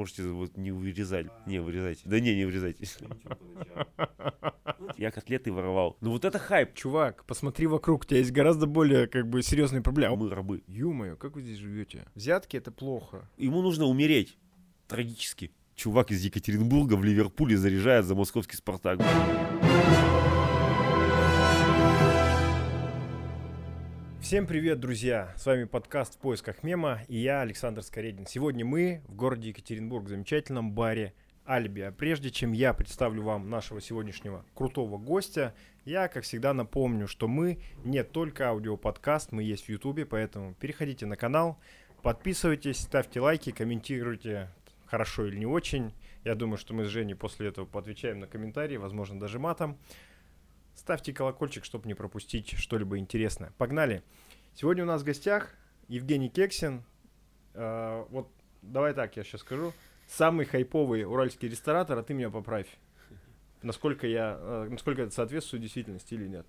можете вот не вырезать. Не, вырезайте. Да не, не вырезайте. Я котлеты воровал. Ну вот это хайп. Чувак, посмотри вокруг, у тебя есть гораздо более как бы серьезные проблемы. Мы рабы. Ё-моё, как вы здесь живете? Взятки это плохо. Ему нужно умереть. Трагически. Чувак из Екатеринбурга в Ливерпуле заряжает за московский «Спартак». Всем привет, друзья! С вами подкаст «В поисках мема» и я, Александр Скоредин. Сегодня мы в городе Екатеринбург, в замечательном баре Альби. А прежде чем я представлю вам нашего сегодняшнего крутого гостя, я, как всегда, напомню, что мы не только аудиоподкаст, мы есть в Ютубе, поэтому переходите на канал, подписывайтесь, ставьте лайки, комментируйте, хорошо или не очень. Я думаю, что мы с Женей после этого поотвечаем на комментарии, возможно, даже матом. Ставьте колокольчик, чтобы не пропустить что-либо интересное. Погнали! Сегодня у нас в гостях Евгений Кексин. Э, вот давай так, я сейчас скажу. Самый хайповый уральский ресторатор, а ты меня поправь. Насколько я, э, насколько это соответствует действительности или нет.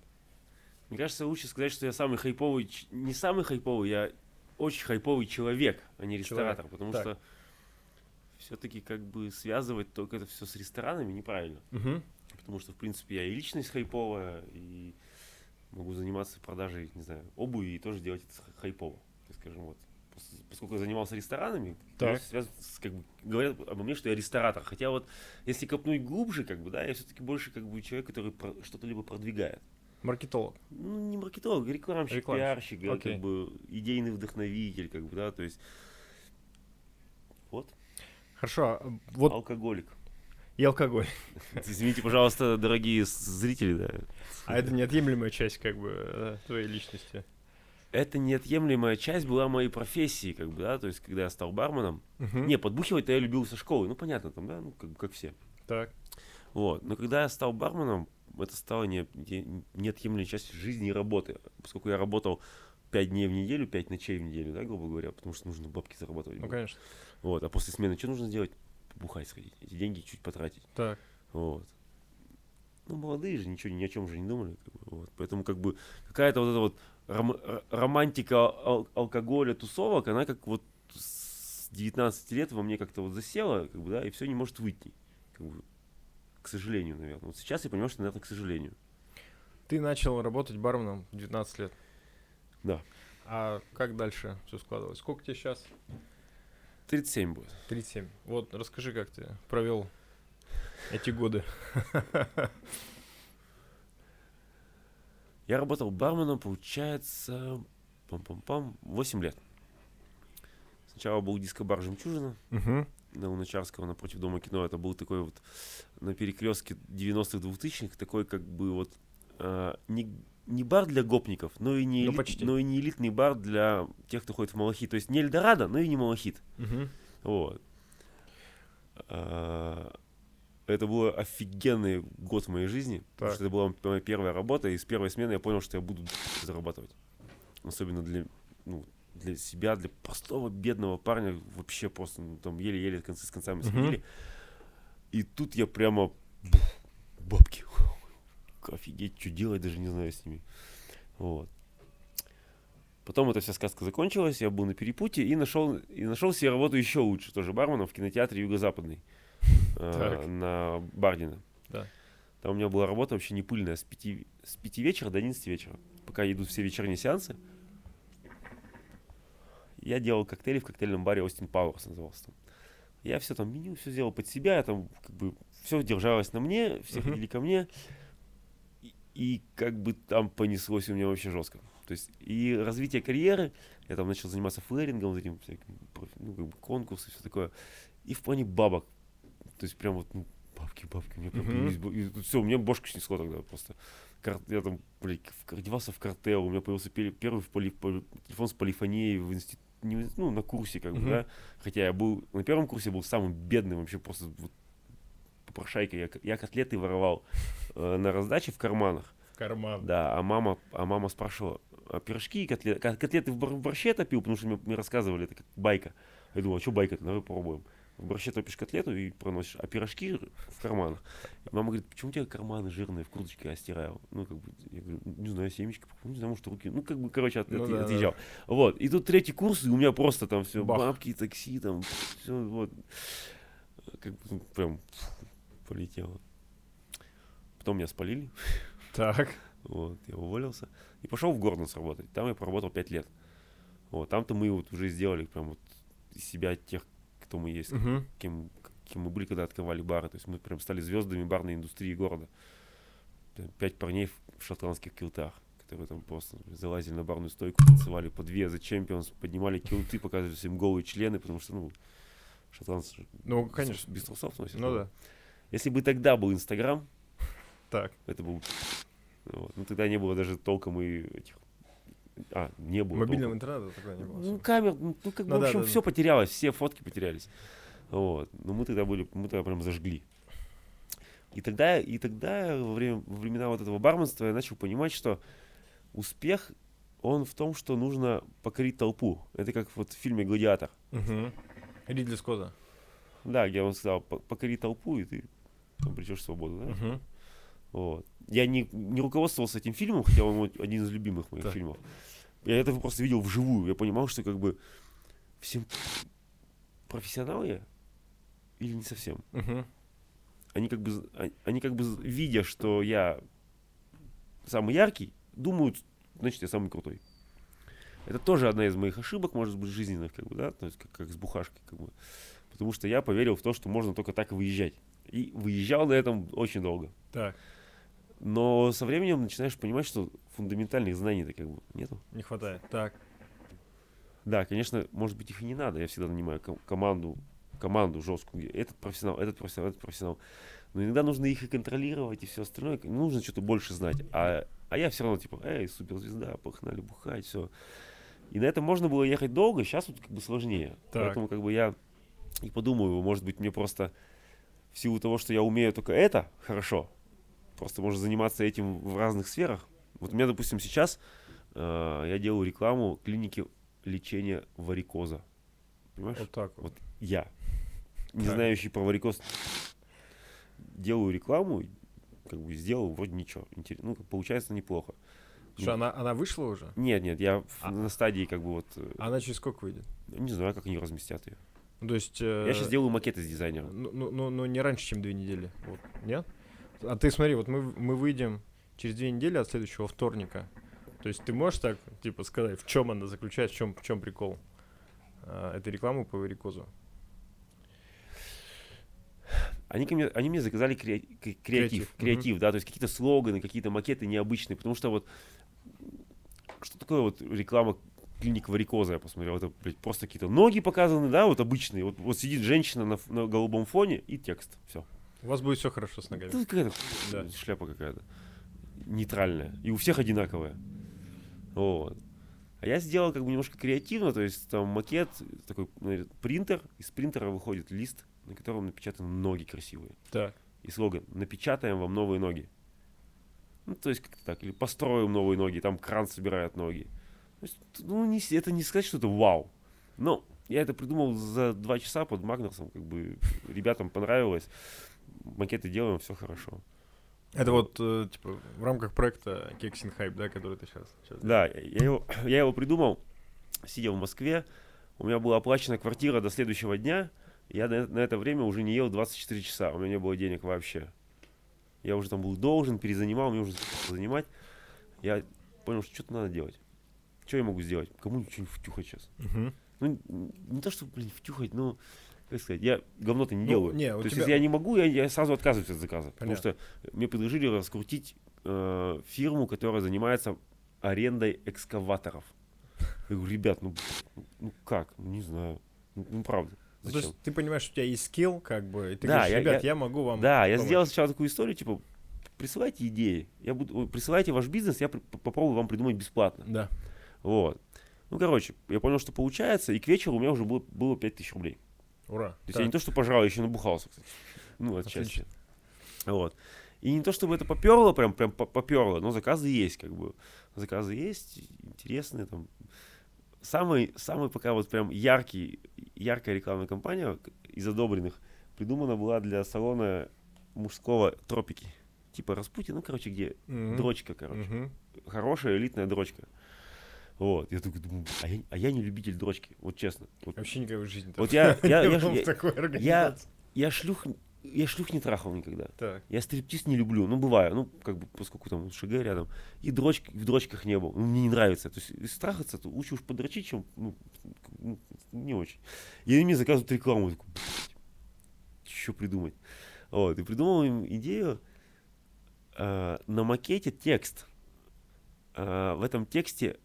Мне кажется, лучше сказать, что я самый хайповый, не самый хайповый, я очень хайповый человек, а не ресторатор, Человек. потому Так. что все-таки как бы связывать только это все с ресторанами неправильно. Угу. Потому что, в принципе, я и личность хайповая, и могу заниматься продажей, не знаю, обуви и тоже делать это хайпово. Скажем, вот, пос- поскольку я занимался ресторанами, Так. связан с, как бы, говорят обо мне, что я ресторатор. Хотя вот, если копнуть глубже, как бы, да, я все-таки больше как бы человек, который что-то либо продвигает. Маркетолог. Ну, не маркетолог, рекламщик, Рекламщик, пиарщик, окей. как бы идейный вдохновитель, как бы, да, то есть вот, Хорошо, а вот алкоголик. И алкоголь. Извините, пожалуйста, дорогие зрители, да. А это неотъемлемая часть как бы э, твоей личности. Это неотъемлемая часть была моей профессии, как бы, да, то есть, когда я стал барменом. Мгм. Не, подбухивать-то я любил со школы, ну, понятно, там, да, ну, как, как все. Так. Вот, но когда я стал барменом, это стало не, не- неотъемлемой частью жизни и работы, поскольку я работал 5 дней в неделю, 5 ночей в неделю, да, грубо говоря, потому что нужно бабки зарабатывать. Ну, было. конечно. Вот, а после смены что нужно сделать? Бухать сходить, эти деньги чуть потратить. Так. Вот. Ну, молодые же ничего ни о чем же не думали. как бы, вот. Поэтому, как бы, какая-то вот эта вот ром- р- романтика ал- алкоголя, тусовок, она как вот с 19 лет во мне как-то вот засела, как бы, да, и все не может выйти. Как бы, к сожалению, наверное. Вот сейчас я понимаю, что, наверное, к сожалению. Ты начал работать барменом в 19 лет. Да. А как дальше все складывалось? Сколько тебе сейчас? 37 будет. 37. Вот, расскажи, как ты провел эти годы. Я работал барменом, получается, пам-пам-пам, 8 лет. Сначала был диско-бар «Жемчужина», Угу. на Луначарского напротив Дома кино. Это был такой вот на перекрестке 90-х, 2000-х, такой как бы вот а, не, не бар для гопников, но и, не Ну, элит- почти. но и не элитный бар для тех, кто ходит в Малахит. То есть не Эльдорадо, но и не Малахит. Угу. Вот. А, это был офигенный год в моей жизни, потому Так. что это была моя первая работа, и с первой смены я понял, что я буду зарабатывать. Особенно для, ну, для себя, для простого бедного парня, вообще просто ну, там еле-еле концы с концами сводили. И тут я прямо бабки. Офигеть, что делать, даже не знаю с ними. Вот. Потом эта вся сказка закончилась, я был на перепутье и нашел, и нашел себе работу еще лучше, тоже барменом в кинотеатре Юго-Западный э, на Бардина. Да. Там у меня была работа вообще не пыльная, с 5, с 5 вечера до 11 вечера, пока идут все вечерние сеансы. Я делал коктейли в коктейльном баре Остин Пауэрс назывался там. Я все там меню, все сделал под себя, я там как бы все держалось на мне, все Мгм. ходили ко мне. И, как бы там понеслось у меня вообще жестко. То есть и развитие карьеры, я там начал заниматься флэрингом, вот этим всяким, ну, как бы конкурсы, все такое. И в плане бабок. То есть прям вот, ну, бабки, бабки, у меня прям и все, у меня бошку снесло тогда просто. Я там, блядь, одевался в картел, у меня появился пе- первый в поли- поли- телефон с полифонией в институте, ну, на курсе, как бы, да. Хотя я был, на первом курсе был самым бедным вообще, просто вот попрошайка. Я, я котлеты воровал э, на раздаче в карманах. Карман. Да, а мама, а мама спрашивала, а пирожки и котлеты, ко- котлеты в бар- в борще топил, потому что мне, мне рассказывали, это как байка. Я думал, а что байка-то, давай попробуем. В борще топишь котлету и проносишь, а пирожки в карманах. И мама говорит, почему у тебя карманы жирные в курточке, я стираю? Ну, как бы, я говорю, не знаю, семечки, не знаю, может, руки. Ну, как бы, короче, от- Ну от- да, да. отъезжал. Вот, и тут третий курс, и у меня просто там все, Бах. бабки, такси, там, все, вот. как бы ну, прям полетело. Потом меня спалили, Так. вот, я уволился. И пошел в Гордонс работать. Там я проработал 5 лет. Вот, там-то мы вот уже сделали прям вот из себя тех, кто мы есть, Мгм. кем, кем мы были, когда открывали бары. То есть мы прям стали звездами барной индустрии города. Пять парней в- шотландских килтах, которые там просто залазили на барную стойку, танцевали по две за Champions, поднимали килты, показывали всем голые члены, потому что, ну, шотландцы Ну, конечно. без трусов носят. Ну да. Если бы тогда был Инстаграм, Так. это был... Вот. Ну, тогда не было даже толком и этих... А, не было Мобильного толком. интернета тогда не было. Ну, камер, ну, ну, как бы, Ну в да, общем, да, да. все потерялось, все фотки потерялись. Вот. Но мы тогда были, мы тогда прям зажгли. И тогда, и тогда во, время, во времена вот этого барменства я начал понимать, что успех, он в том, что нужно покорить толпу. Это как вот в фильме «Гладиатор». Мгм. Ридли Скотта. Да, где он сказал, «По- покори толпу, и ты обретешь свободу. Да? Мгм. Вот. Я не, не руководствовался этим фильмом, хотя он один из любимых моих Так. фильмов. Я это просто видел вживую. Я понимал, что как бы всем профессионал я или не совсем. Мгм. Они как бы, а- они как бы, видя, что я самый яркий, думают, значит, я самый крутой. Это тоже одна из моих ошибок, может быть, жизненных, как бы, да, то есть как, как с бухашкой, как бы. Потому что я поверил в то, что можно только так выезжать. И выезжал на этом очень долго. Так. Но со временем начинаешь понимать, что фундаментальных знаний-то как бы нету. Не хватает. Так. Да, конечно, может быть, их и не надо. Я всегда нанимаю ко- команду, команду жесткую. Этот профессионал, этот профессионал, этот профессионал. Но иногда нужно их и контролировать, и все остальное. Нужно что-то больше знать. А, а я все равно типа, эй, суперзвезда, погнали бухать, все. И на это можно было ехать долго, сейчас вот как бы сложнее. Так. Поэтому как бы я и подумаю, может быть, мне просто в силу того, что я умею только это хорошо, просто можно заниматься этим в разных сферах. Вот у меня, допустим, сейчас э, я делаю рекламу клиники лечения варикоза. Понимаешь? Вот так вот. Вот я, не Так. знающий про варикоз, делаю рекламу, как бы сделал вроде ничего. Интерес- Ну, получается неплохо. Что, она, она вышла уже? Нет, нет, я А- на стадии как бы вот, А Она через сколько выйдет? не знаю, как они разместят ее. Ну, то есть... Я сейчас делаю макеты с дизайнером. Ну, ну, ну, ну, не раньше, чем две недели. Вот. Нет? А ты смотри, вот мы, мы выйдем через две недели от следующего вторника. То есть ты можешь так, типа, сказать, в чем она заключается, в чем, в чем прикол а, этой рекламы по варикозу? Они, ко мне, они мне заказали кре- креатив, Креатив, креатив, мгм. да, то есть какие-то слоганы, какие-то макеты необычные, потому что вот что такое вот реклама клиник варикоза, я посмотрел, это блядь, просто какие-то ноги показаны, да, вот обычные, вот, вот сидит женщина на, на голубом фоне и текст, все. У вас будет все хорошо с ногами. Тут какая-то Да. шляпа какая-то нейтральная, и у всех одинаковая. Вот. А я сделал как бы немножко креативно, то есть там макет, такой наверное, принтер, из принтера выходит лист, на котором напечатаны ноги красивые Так. и слоган «Напечатаем вам новые ноги». Ну, то есть как-то так. Или «Построим новые ноги», там кран собирает ноги. Есть, ну, не, это не сказать, что это вау. Но я это придумал за два часа под Магнерсом, как бы ребятам понравилось. Макеты делаем, все хорошо. Это вот, э, типа, в рамках проекта Кексин Хайп, да, который ты сейчас... Да, я его, я его придумал, сидя в Москве. У меня была оплачена квартира до следующего дня. Я на, на это время уже не ел 24 часа. У меня не было денег вообще. Я уже там был должен, перезанимал, мне уже занимать. Я понял, что что-то надо делать. Что я могу сделать? Кому-нибудь что-нибудь втюхать сейчас? Мгм. Ну, не то, что, блин, втюхать, но, как сказать, я говно-то не Ну, делаю. не, то есть, тебя- если я не могу, я, я сразу отказываюсь от заказа. Потому Понятно. что мне предложили раскрутить э, фирму, которая занимается арендой экскаваторов. Я говорю, ребят, ну, ну как? Ну, не знаю. Ну, ну, правда. Ну, то Зачем? есть ты понимаешь, что у тебя есть скилл, как бы, и ты Да, говоришь, я- ребят, я- я, могу вам Да, я помочь». сделал сначала такую историю, типа, присылайте идеи. Я буду, присылайте ваш бизнес, я при- попробую вам придумать бесплатно. Да. Вот. Ну, короче, я понял, что получается, и к вечеру у меня уже было, было 5000 рублей. Ура. То есть Так. я не то, что пожрал, я еще набухался, кстати. Ну, отчасти. Отлично. Вот. И не то, чтобы это поперло, прям, прям по- поперло, но заказы есть, как бы. Заказы есть, интересные там. Самый, самый пока вот прям яркий, яркая рекламная кампания из одобренных придумана была для салона мужского тропики. Типа Распутин, ну, короче, где Мгм. дрочка, короче. Мгм. Хорошая элитная дрочка. Вот. Я такой думаю, а я, а я не любитель дрочки, вот честно. Вот, Вообще никакой жизни. вот я, я, я, я- такой я, я шлюх, я шлюх не трахал никогда. Так. Я стриптиз не люблю, ну бываю, ну как бы поскольку там ШГ рядом. И дрочки, в дрочках не был, ну, мне не нравится. То есть если трахаться, то лучше уж подрочить, чем ну, ну, не очень. И они мне заказывают рекламу, я такой, что придумать. Вот, и придумал им идею э, на макете текст. Э, в этом тексте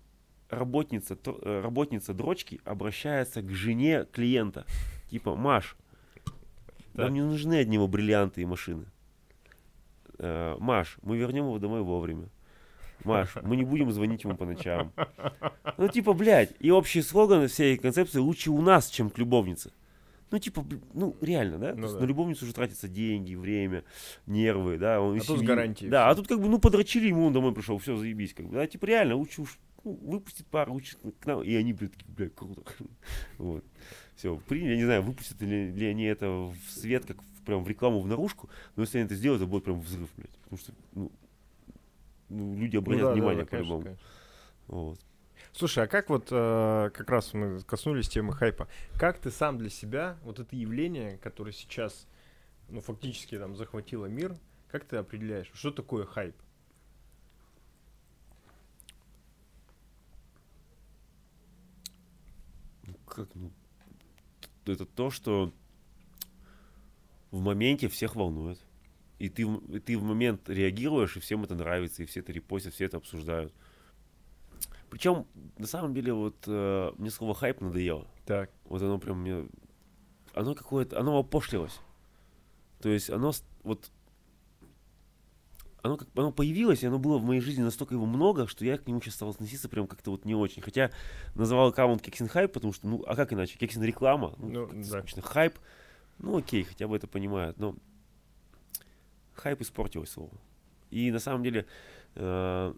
работница, э, работница дрочки обращается к жене клиента. Типа, Маш, нам не нужны одни его бриллианты и машины. Э, Маш, мы вернем его домой вовремя. Маш, мы не будем звонить ему по ночам. Ну, типа, блядь, и общий слоган всей концепции лучше у нас, чем к любовнице. Ну, типа, ну, реально, да? Ну То есть да. На любовницу уже тратятся деньги, время, нервы, да. Он А из тут семьи- гарантией Да, а тут как бы, ну, подрочили, ему он домой пришел, все, заебись, как бы. Да, типа, реально, лучше уж ну, выпустить пару, лучше к нам. И они, блядь, такие, блядь, круто. Вот. Все, приняли, я не знаю, выпустят ли, ли они это в свет, как в- прям в рекламу, в наружку, но если они это сделают, это будет прям взрыв, блядь. Потому что, ну, ну, люди Ну обратят да, да, внимание да, конечно, по-любому. Вот. Слушай, а как вот, э, как раз мы коснулись темы хайпа, как ты сам для себя, вот это явление, которое сейчас, ну, фактически там захватило мир, как ты определяешь, что такое хайп? Ну, как, ну, это то, что в моменте всех волнует. И ты, в- и ты в момент реагируешь, и всем это нравится, и все это репостят, все это обсуждают. Причем, на самом деле, вот э, мне слово хайп надоело. Так. Вот оно прям мне... Оно какое-то... Оно опошлилось. То есть оно вот... Оно, как, оно появилось, и оно было в моей жизни настолько его много, что я к нему сейчас стал относиться прям как-то вот не очень. Хотя называл аккаунт Кексин Хайп, потому что, ну, а как иначе? Кексин реклама. Ну, Ну, да. скучно. Хайп. Ну, окей, хотя бы это понимают. Но хайп испортилось слово. И на самом деле, э,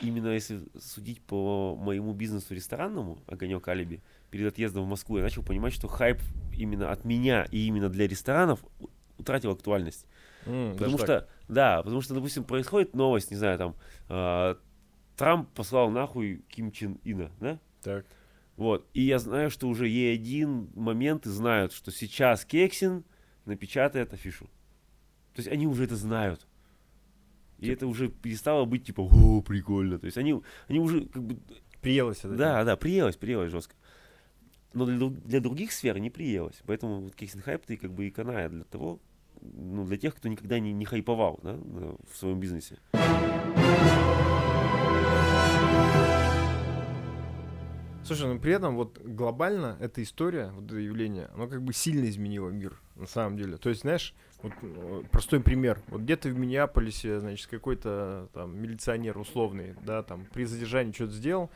именно если судить по моему бизнесу ресторанному, Огонек Алиби, перед отъездом в Москву, я начал понимать, что хайп именно от меня и именно для ресторанов утратил актуальность. М, Потому что, да, потому что, допустим, происходит новость, не знаю, там, э, Трамп послал нахуй Ким Чен Ина, да? Так. Вот. И я знаю, что уже Е1 моменты знают, что сейчас Кексин напечатает афишу. То есть они уже это знают. И это уже перестало быть типа, о, прикольно. То есть они, они уже как бы, Приелось это. да, да, приелось, приелось жестко. Но для, для других сфер не приелось. Поэтому вот Кексин хайп ты как бы и канает для того, ну, для тех, кто никогда не, не хайповал да, в своем бизнесе. Слушай, ну при этом вот глобально эта история, вот это явление, оно как бы сильно изменило мир, на самом деле. То есть, знаешь, вот э, простой пример. Вот где-то в Миннеаполисе, значит, какой-то там милиционер условный, да, там при задержании что-то сделал,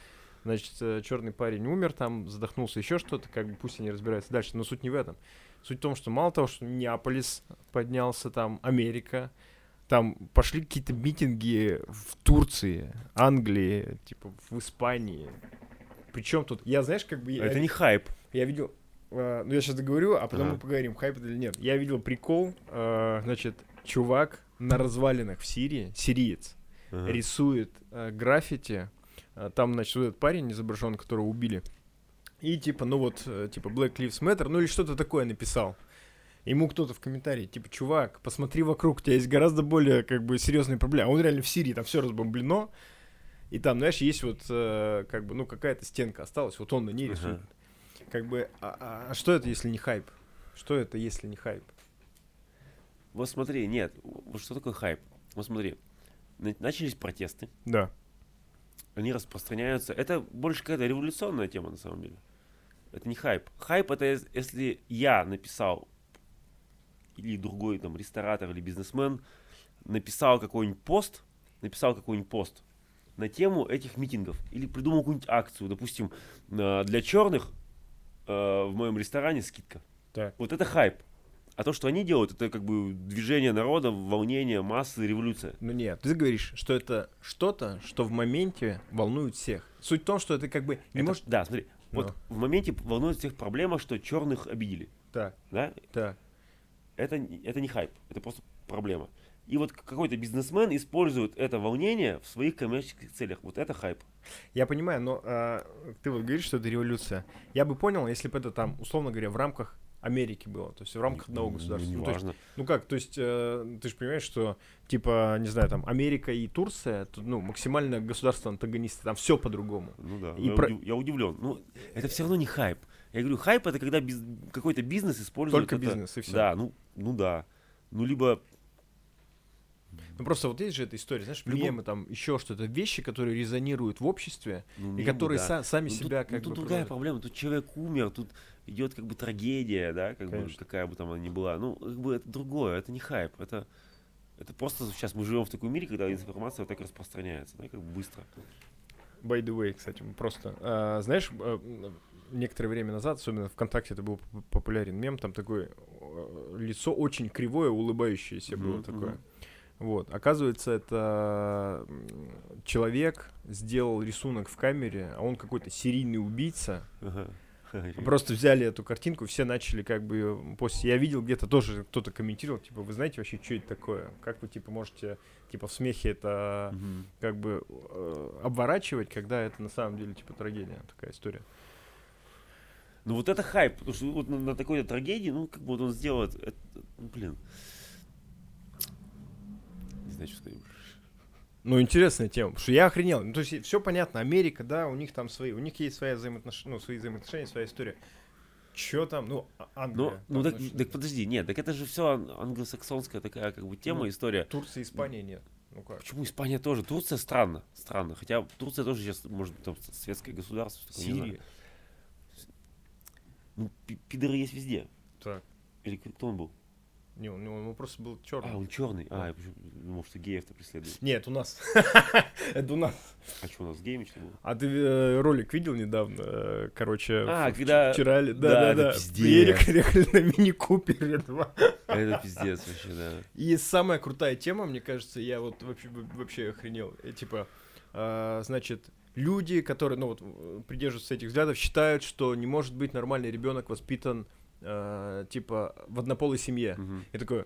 значит, черный парень умер, там задохнулся, еще что-то, как бы пусть они разбираются дальше. Но суть не в этом. Суть в том, что мало того, что Миннеаполис поднялся, там Америка, там пошли какие-то митинги в Турции, Англии, типа в Испании. Причем тут, я знаешь, как бы я, это не хайп. я видел, э, ну я сейчас договорю, а потом Ага. мы поговорим, хайп это или нет. Я видел прикол, э, значит, чувак на развалинах в Сирии, сириец, Ага. рисует э, граффити. Э, Там, значит, вот этот парень изображен, которого убили. И типа, ну вот, э, типа Black Lives Matter, ну или что-то такое написал. Ему кто-то в комментарии, типа, чувак, посмотри вокруг, у тебя есть гораздо более, как бы, серьезные проблемы. А он реально в Сирии, там все разбомблено. И там, знаешь, есть вот, э, как бы, ну, какая-то стенка осталась, вот он на ней рисует. Как бы, а, а- а что это, если не хайп? Что это, если не хайп? Вот смотри, нет, вот что такое хайп? Вот смотри, на- начались протесты, Да. они распространяются. Это больше какая-то революционная тема на самом деле. Это не хайп. Хайп это ес- если я написал или другой там ресторатор или бизнесмен написал какой-нибудь пост, написал какой-нибудь пост на тему этих митингов или придумал какую-нибудь акцию, допустим, для черных э, в моем ресторане скидка. Так. Вот это хайп. А то, что они делают, это как бы движение народа, волнение, массы, революция. Ну нет, ты говоришь, что это что-то, что в моменте волнует всех. Суть в том, что ты как бы не Это- можешь... Да, смотри. Вот в моменте волнует всех проблема, что черных обидели. Так, Да? так. Это, это не хайп, это просто проблема. И вот какой-то бизнесмен использует это волнение в своих коммерческих целях. Вот это хайп. Я понимаю, но а, ты вот говоришь, что это революция. Я бы понял, если бы это там, условно говоря, в рамках Америки было, то есть в рамках одного государства. не Ну, то есть, важно. ну как, то есть э, ты же понимаешь, что типа, не знаю, там Америка и Турция, тут, ну, максимально государство антагонисты, там все по-другому. Ну да, И я, про- удив- я удивлен. Ну, это все равно не хайп. Я говорю, хайп это когда биз- какой-то бизнес использует Только это- бизнес и все. Да, ну, ну да. Ну, либо Ну просто вот есть же эта история, знаешь, любом- мемы, там еще что-то, вещи, которые резонируют в обществе, ну, и мемы, которые да. са- сами Ну, себя тут, как ну, бы тут другая проводят. проблема. Тут человек умер, тут идет как бы трагедия, да, как бы, Конечно. какая бы там она ни была. Ну, как бы это другое, это не хайп. Это, это просто сейчас мы живем в таком мире, когда информация вот так распространяется, да, как бы быстро. By the way, кстати, просто. а, знаешь, м, некоторое время назад, особенно ВКонтакте, это был поп- популярен мем, там такое э, лицо очень кривое, улыбающееся было Мгм, такое. Вот, оказывается, это человек сделал рисунок в камере, а он какой-то серийный убийца. Ага. Просто взяли эту картинку, все начали как бы после. Я видел где-то тоже кто-то комментировал, типа, вы знаете вообще, что это такое? Как вы типа можете типа в смехе это как бы э, обворачивать, когда это на самом деле типа трагедия, такая история. Ну вот это хайп, потому что вот на, на такой трагедии, ну как бы вот он сделает, это, ну, блин. Не знаю, что сказать. Ну, интересная тема, потому что я охренел. Ну, то есть все понятно, Америка, да, у них там свои, у них есть свои взаимоотношения, ну, свои взаимоотношения, своя история. Чё там, ну, А- Ну, Англия. ну там, так, значит, так подожди, нет, так это же все англосаксонская такая как бы тема, Ну, история. Турция, Испания нет. Ну как? Почему Испания тоже? Турция странно, странно. Хотя Турция тоже сейчас, может, там светское государство. Сирия. Ну, пи- пидоры есть везде. Так. Или кто он был? Не, он, он просто был А, черный. он черный. А, я думал, что геев-то преследует. Нет, у нас. Это у нас. А что у нас с геями что было? А ты э, ролик видел недавно? Э, Короче, А, когда- вчера ли? да, Да, да. Приехали ехали на мини-купере два. Это пиздец вообще, да. И самая крутая тема, мне кажется, я вот вообще, вообще охренел. Э, Типа, а, значит, люди, которые, ну вот, придерживаются этих взглядов, считают, что не может быть нормальный ребенок воспитан, а, типа, в однополой семье. Мгм. И такой,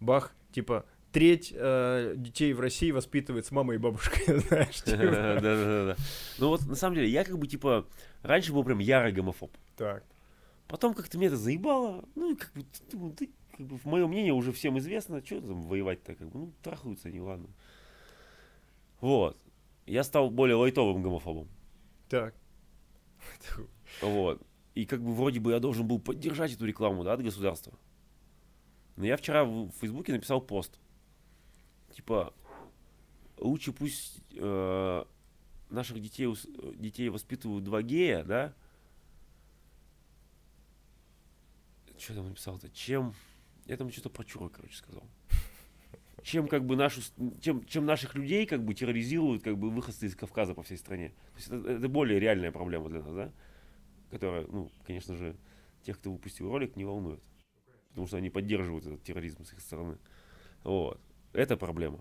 бах, типа, треть э, детей в России воспитывает с мамой и бабушкой, знаешь, типа. Да-да-да. Ну вот, на самом деле, я как бы, типа, раньше был прям ярый гомофоб. Так. Потом как-то меня это заебало. Ну, и как бы, думаю, ты, как бы, мое мнение уже всем известно. Что там воевать-то, как бы, ну, трахаются они, ладно. Вот. Я стал более лайтовым гомофобом. Так. Вот. И как бы вроде бы я должен был поддержать эту рекламу, да, от государства. Но я вчера в Фейсбуке написал пост. Типа, лучше пусть э, наших детей, детей воспитывают два гея, да? Что там написал-то? Чем... Я там что-то про чура, короче, сказал. Чем как бы нашу, чем, чем наших людей как бы терроризируют как бы выходцы из Кавказа по всей стране. То есть это, это более реальная проблема для нас, да? Которая, ну, конечно же, тех, кто выпустил ролик, не волнует. Потому что они поддерживают этот терроризм с их стороны. Вот. Это проблема.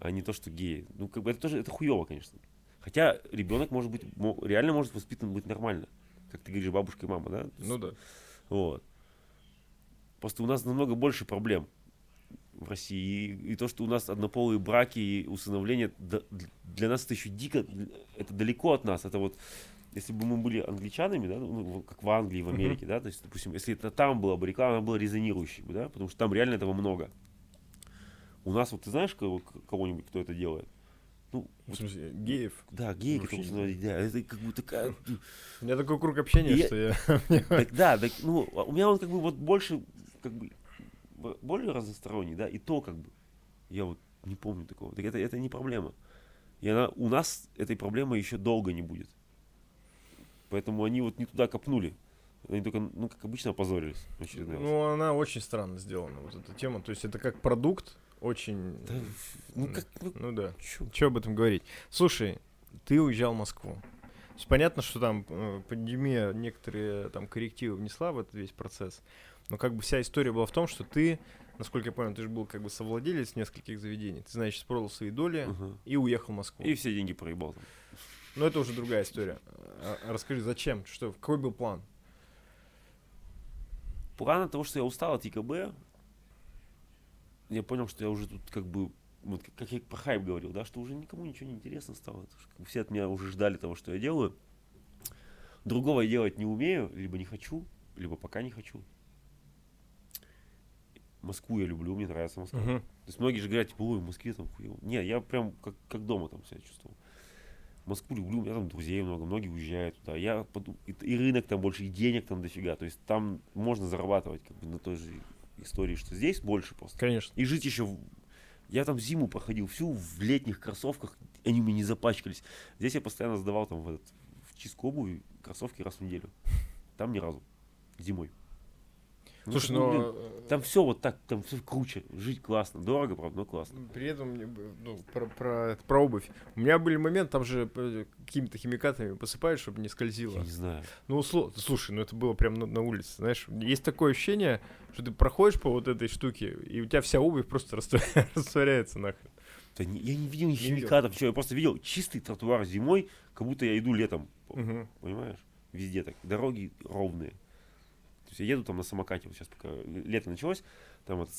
А не то, что геи. Ну, как бы это тоже, это хуево, конечно. Хотя ребенок может быть, реально может воспитан быть нормально. Как ты говоришь, бабушка и мама, да? Ну да. Вот. Просто у нас намного больше проблем в России. И, и то, что у нас однополые браки и усыновление, да- для нас это еще дико, это далеко от нас. Это вот, если бы мы были англичанами, да, ну, как в Англии, в. Америке, да, то есть, допустим, если это там была бы реклама, она была резонирующей, да, потому что там реально этого много. У нас вот ты знаешь кого- кого-нибудь, кто это делает? Ну, В смысле, геев. да, не усыновили, да, это как бы такая У меня такой круг общения, Я- что я... Так да, так, ну, а у меня он как бы вот больше, как бы, более разносторонний, да, и то как бы, я вот не помню такого. Так это, это не проблема. И она, у нас этой проблемы еще долго не будет. Поэтому они вот не туда копнули. Они только, ну, как обычно, опозорились. Ну, она очень странно сделана, вот эта тема. То есть это как продукт очень... Да, ну, как, ну, Ну да. Че об этом говорить? Слушай, ты уезжал в Москву. То есть понятно, что там э, пандемия некоторые там коррективы внесла в этот весь процесс. Но как бы вся история была в том, что ты, насколько я понял, ты же был как бы совладелец нескольких заведений. Ты, значит, продал свои доли Ага. и уехал в Москву. И все деньги проебал там. Но это уже другая история. А- а расскажи, зачем? Что, какой был план? План от того, что я устал от ИКБ, я понял, что я уже тут как бы, вот как- я про хайп говорил, да, что уже никому ничего не интересно стало. Все от меня уже ждали того, что я делаю. Другого я делать не умею, либо не хочу, либо пока не хочу. Москву я люблю, мне нравится Москва. Мгм. То есть многие же говорят, типа, ой, в Москве там хуево. Не, я прям как, как дома там себя чувствовал. Москву люблю, у меня там друзей много, многие уезжают туда. Я поду- и, и рынок там больше, и денег там дофига. То есть там можно зарабатывать как бы на той же истории, что здесь больше просто. Конечно. И жить еще... Я там зиму проходил всю в летних кроссовках, они у меня не запачкались. Здесь я постоянно сдавал там в, этот, в чистку обуви кроссовки раз в неделю. Там ни разу. Зимой. Ну, Слушай, ну, но э, там все вот так, там все круче. Жить классно. Дорого, правда, но классно. при этом ну, про, про, про обувь. У меня были моменты, там же э, какими-то химикатами посыпают, чтобы не скользило. Я не знаю. Ну, условно, слушай, ну это было прям на, на улице, знаешь. Есть такое ощущение, что ты проходишь по вот этой штуке, и у тебя вся обувь просто раствор- растворяется нахрен. Да не- я не видел ни химикатов, ничего. Я просто видел чистый тротуар зимой, как будто я иду летом. Мгм. Понимаешь? Везде так. Дороги ровные. То есть я еду там на самокате, вот сейчас пока лето началось, там вот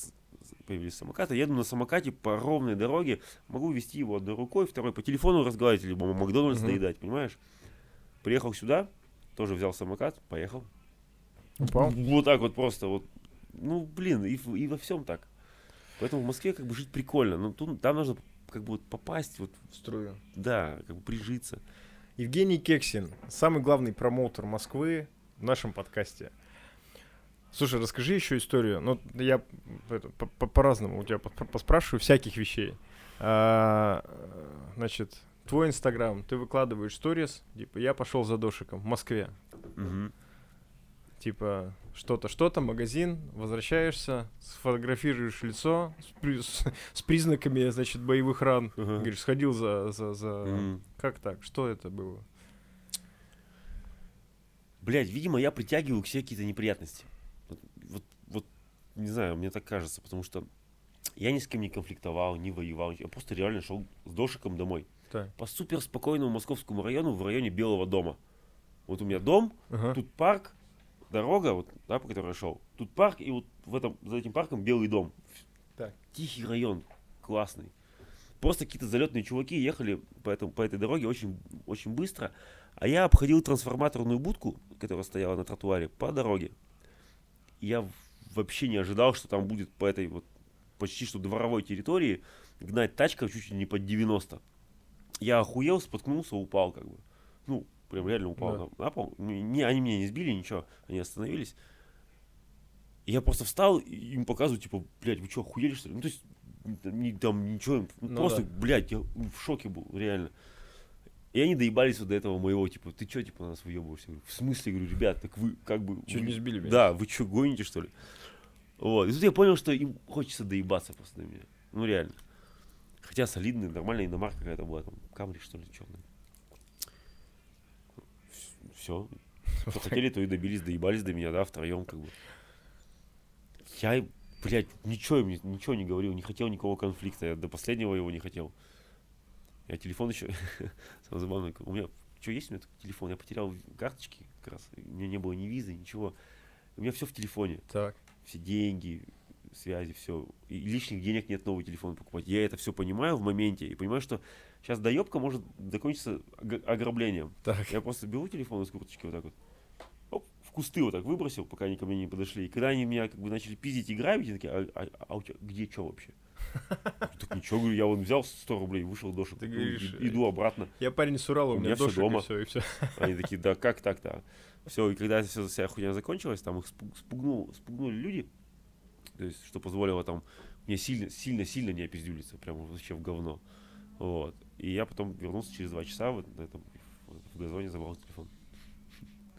появились самокаты, еду на самокате по ровной дороге, могу вести его одной рукой, второй по телефону разговаривать, либо Макдональдс Мгм. доедать, понимаешь? Приехал сюда, тоже взял самокат, поехал. Упал? Вот так вот просто вот. Ну, блин, и, и во всем так. Поэтому в Москве как бы жить прикольно. Но тут, там нужно как бы вот попасть, вот, В струю. да, как бы прижиться. Евгений Кексин, самый главный промоутер Москвы в нашем подкасте. Слушай, расскажи еще историю. Ну, я по-разному у тебя пос- поспрашиваю всяких вещей. А, значит, твой инстаграм, ты выкладываешь сторис, типа, я пошел за дошиком в Москве. Мгм. Типа, что-то, что-то, магазин, возвращаешься, сфотографируешь лицо с, при- с- с признаками, значит, боевых ран. Ага. Говоришь, сходил за, за, за... Мгм. Как так? Что это было? Блять, видимо, я притягиваю к себе какие-то неприятности. Не знаю, мне так кажется, потому что я ни с кем не конфликтовал, не воевал, я просто реально шел с дошиком домой. Так. По супер спокойному московскому району в районе Белого дома. Вот у меня дом, Ага. тут парк, дорога, вот, да, по которой я шел. Тут парк, и вот в этом, за этим парком белый дом. Так. Тихий район, классный. Просто какие-то залетные чуваки ехали по, этому, по этой дороге очень, очень быстро, а я обходил трансформаторную будку, которая стояла на тротуаре, по дороге. Я вообще не ожидал, что там будет по этой вот почти что дворовой территории гнать тачка чуть ли не под 90. Я охуел, споткнулся, упал как бы. Ну, прям реально упал Да. на, на пол. Не, не- они меня не сбили, ничего, они остановились. И я просто встал и им показываю, типа, блядь, вы что, охуели что ли? Ну, то есть, н- ни- там ничего, ну, Ну просто, да. блядь, я в шоке был, реально. И они доебались вот до этого моего, типа, ты что, типа, на нас выебываешься? Говорю, В смысле, говорю, ребят, так вы, как бы... Чуть вы- не сбили меня. Да, вы что, гоните, что ли? Вот. И тут я понял, что им хочется доебаться просто на меня. Ну, реально. Хотя солидная, нормальная иномарка какая-то была, там, Камри, что ли, черная. Все. Что хотели, то и добились, доебались до меня, да, втроем, как бы. Я, блядь, ничего, им ничего не говорил, не хотел никакого конфликта, я до последнего его не хотел. Я телефон еще, самое забавное, у меня, что есть у меня такой телефон, я потерял карточки как раз, у меня не было ни визы, ничего. У меня все в телефоне, Так. все деньги, связи, все. И лишних денег нет новый телефон покупать. Я это все понимаю в моменте и понимаю, что сейчас доебка может закончиться ог- ограблением. Так. Я просто беру телефон из курточки вот так вот, оп, в кусты вот так выбросил, пока они ко мне не подошли. И когда они меня как бы начали пиздить и грабить, они такие, а, а- а у тебя где что вообще? Так ничего, говорю, я вон взял 100 рублей, вышел дошек, Ты говоришь, иду обратно. Я парень с Урала, у, У меня меня всё дошик, дома. и все, и все. Они такие, да как так-то? Все, и когда все, вся хуйня закончилась, там их спуг- спугнул, спугнули люди, то есть, что позволило там мне сильно, сильно, сильно не опиздюлиться, прям вообще в говно. Вот. И я потом вернулся через два часа вот на этом, в, газоне, забрал телефон.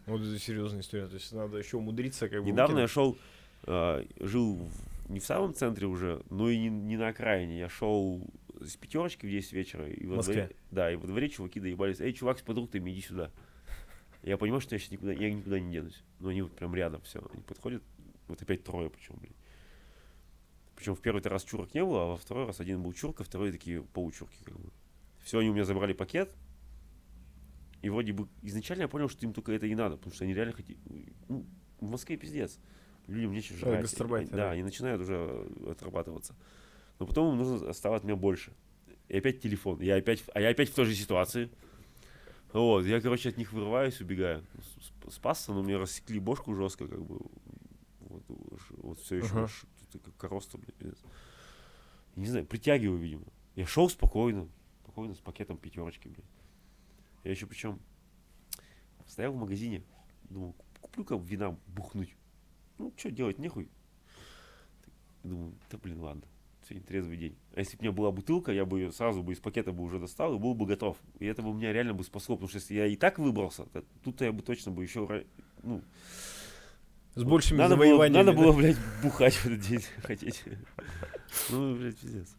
Вот это серьезная история. То есть надо еще умудриться как бы Недавно я шел, а, жил в- не в самом центре уже, но и не, не на окраине. Я шел с пятерочки в 10 вечера. И во Москве? дворе, да, и во дворе чуваки доебались. Эй, чувак с продуктами, иди сюда. Я понимаю, что я сейчас никуда, я никуда не денусь. Но они вот прям рядом, все. Они подходят, вот опять трое причем, блин. Причем в первый раз чурок не было, а во второй раз один был чурка, второй такие получурки, как бы. Все, они у меня забрали пакет. И вроде бы изначально я понял, что им только это и надо, потому что они реально хотели... Ну, в Москве пиздец. Людям нечего жрать. гастарбайтеры. Да, они начинают уже э, отрабатываться. Но потом им нужно стало от меня больше. И опять телефон. Я опять, а я опять в той же ситуации. Вот, я, короче, от них вырываюсь, убегаю. Спасся, но мне рассекли бошку жестко, как бы. Вот, все еще просто как коросту, блядь, пиздец. Не знаю, притягиваю, видимо. Я шел спокойно, спокойно, с пакетом пятерочки, блядь. Я еще причем стоял в магазине, думал, куплю-ка вина бухнуть. Ну, что делать, нехуй. Думаю, да блин, ладно, сегодня трезвый день. А если бы у меня была бутылка, я бы ее сразу бы из пакета бы уже достал и был бы готов. И это бы у меня реально бы спасло, потому что если я и так выбрался, то тут я бы точно бы еще, ну, С большими надо было, завоеваниями. надо да? было, блядь, бухать в этот день хотеть. Ну, блядь, пиздец.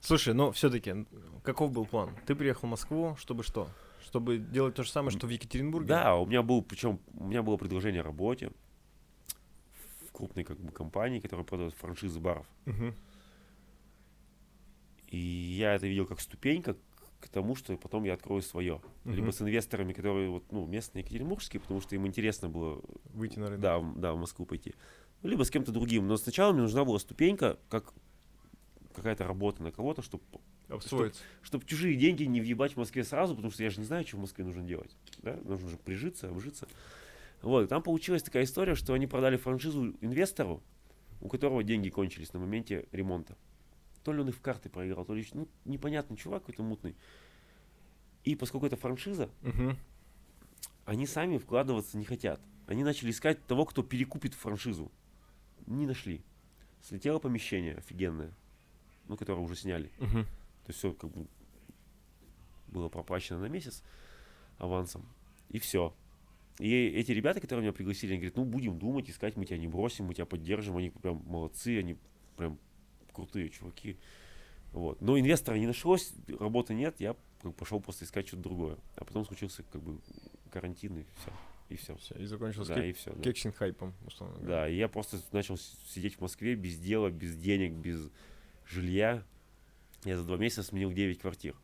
Слушай, ну все-таки, каков был план? Ты приехал в Москву, чтобы что? Чтобы делать то же самое, что в Екатеринбурге? Да, у меня был, причем у меня было предложение о работе крупной как бы компании, которая продает франшизы баров. И я это видел как ступенька к тому, что потом я открою свое. Мгм. Либо с инвесторами, которые вот, ну, местные екатеринбургские, потому что им интересно было Выйти на рынок. да, да, в Москву пойти. Либо с кем-то другим. Но сначала мне нужна была ступенька, как какая-то работа на кого-то, чтобы Обстроиться. чтобы чужие деньги не въебать в Москве сразу, потому что я же не знаю, что в Москве нужно делать. Да? Нужно же прижиться, обжиться. Вот, там получилась такая история, что они продали франшизу инвестору, у которого деньги кончились на моменте ремонта. То ли он их в карты проиграл, то ли ну, непонятный чувак какой-то мутный. И поскольку это франшиза, Мгм. они сами вкладываться не хотят. Они начали искать того, кто перекупит франшизу. Не нашли. Слетело помещение офигенное, ну, которое уже сняли. Мгм. То есть все как бы было проплачено на месяц авансом. И все. И эти ребята, которые меня пригласили, они говорят, ну будем думать, искать, мы тебя не бросим, мы тебя поддержим. Они прям молодцы, они прям крутые чуваки. Вот. Но инвестора не нашлось, работы нет, я пошел просто искать что-то другое. А потом случился как бы карантин и все. И все. Всё, и закончилось Да, кек- и все. Да. кексинг хайпом, условно говоря. Да, и я просто начал сидеть в Москве без дела, без денег, без жилья. Я за два месяца сменил 9 квартир.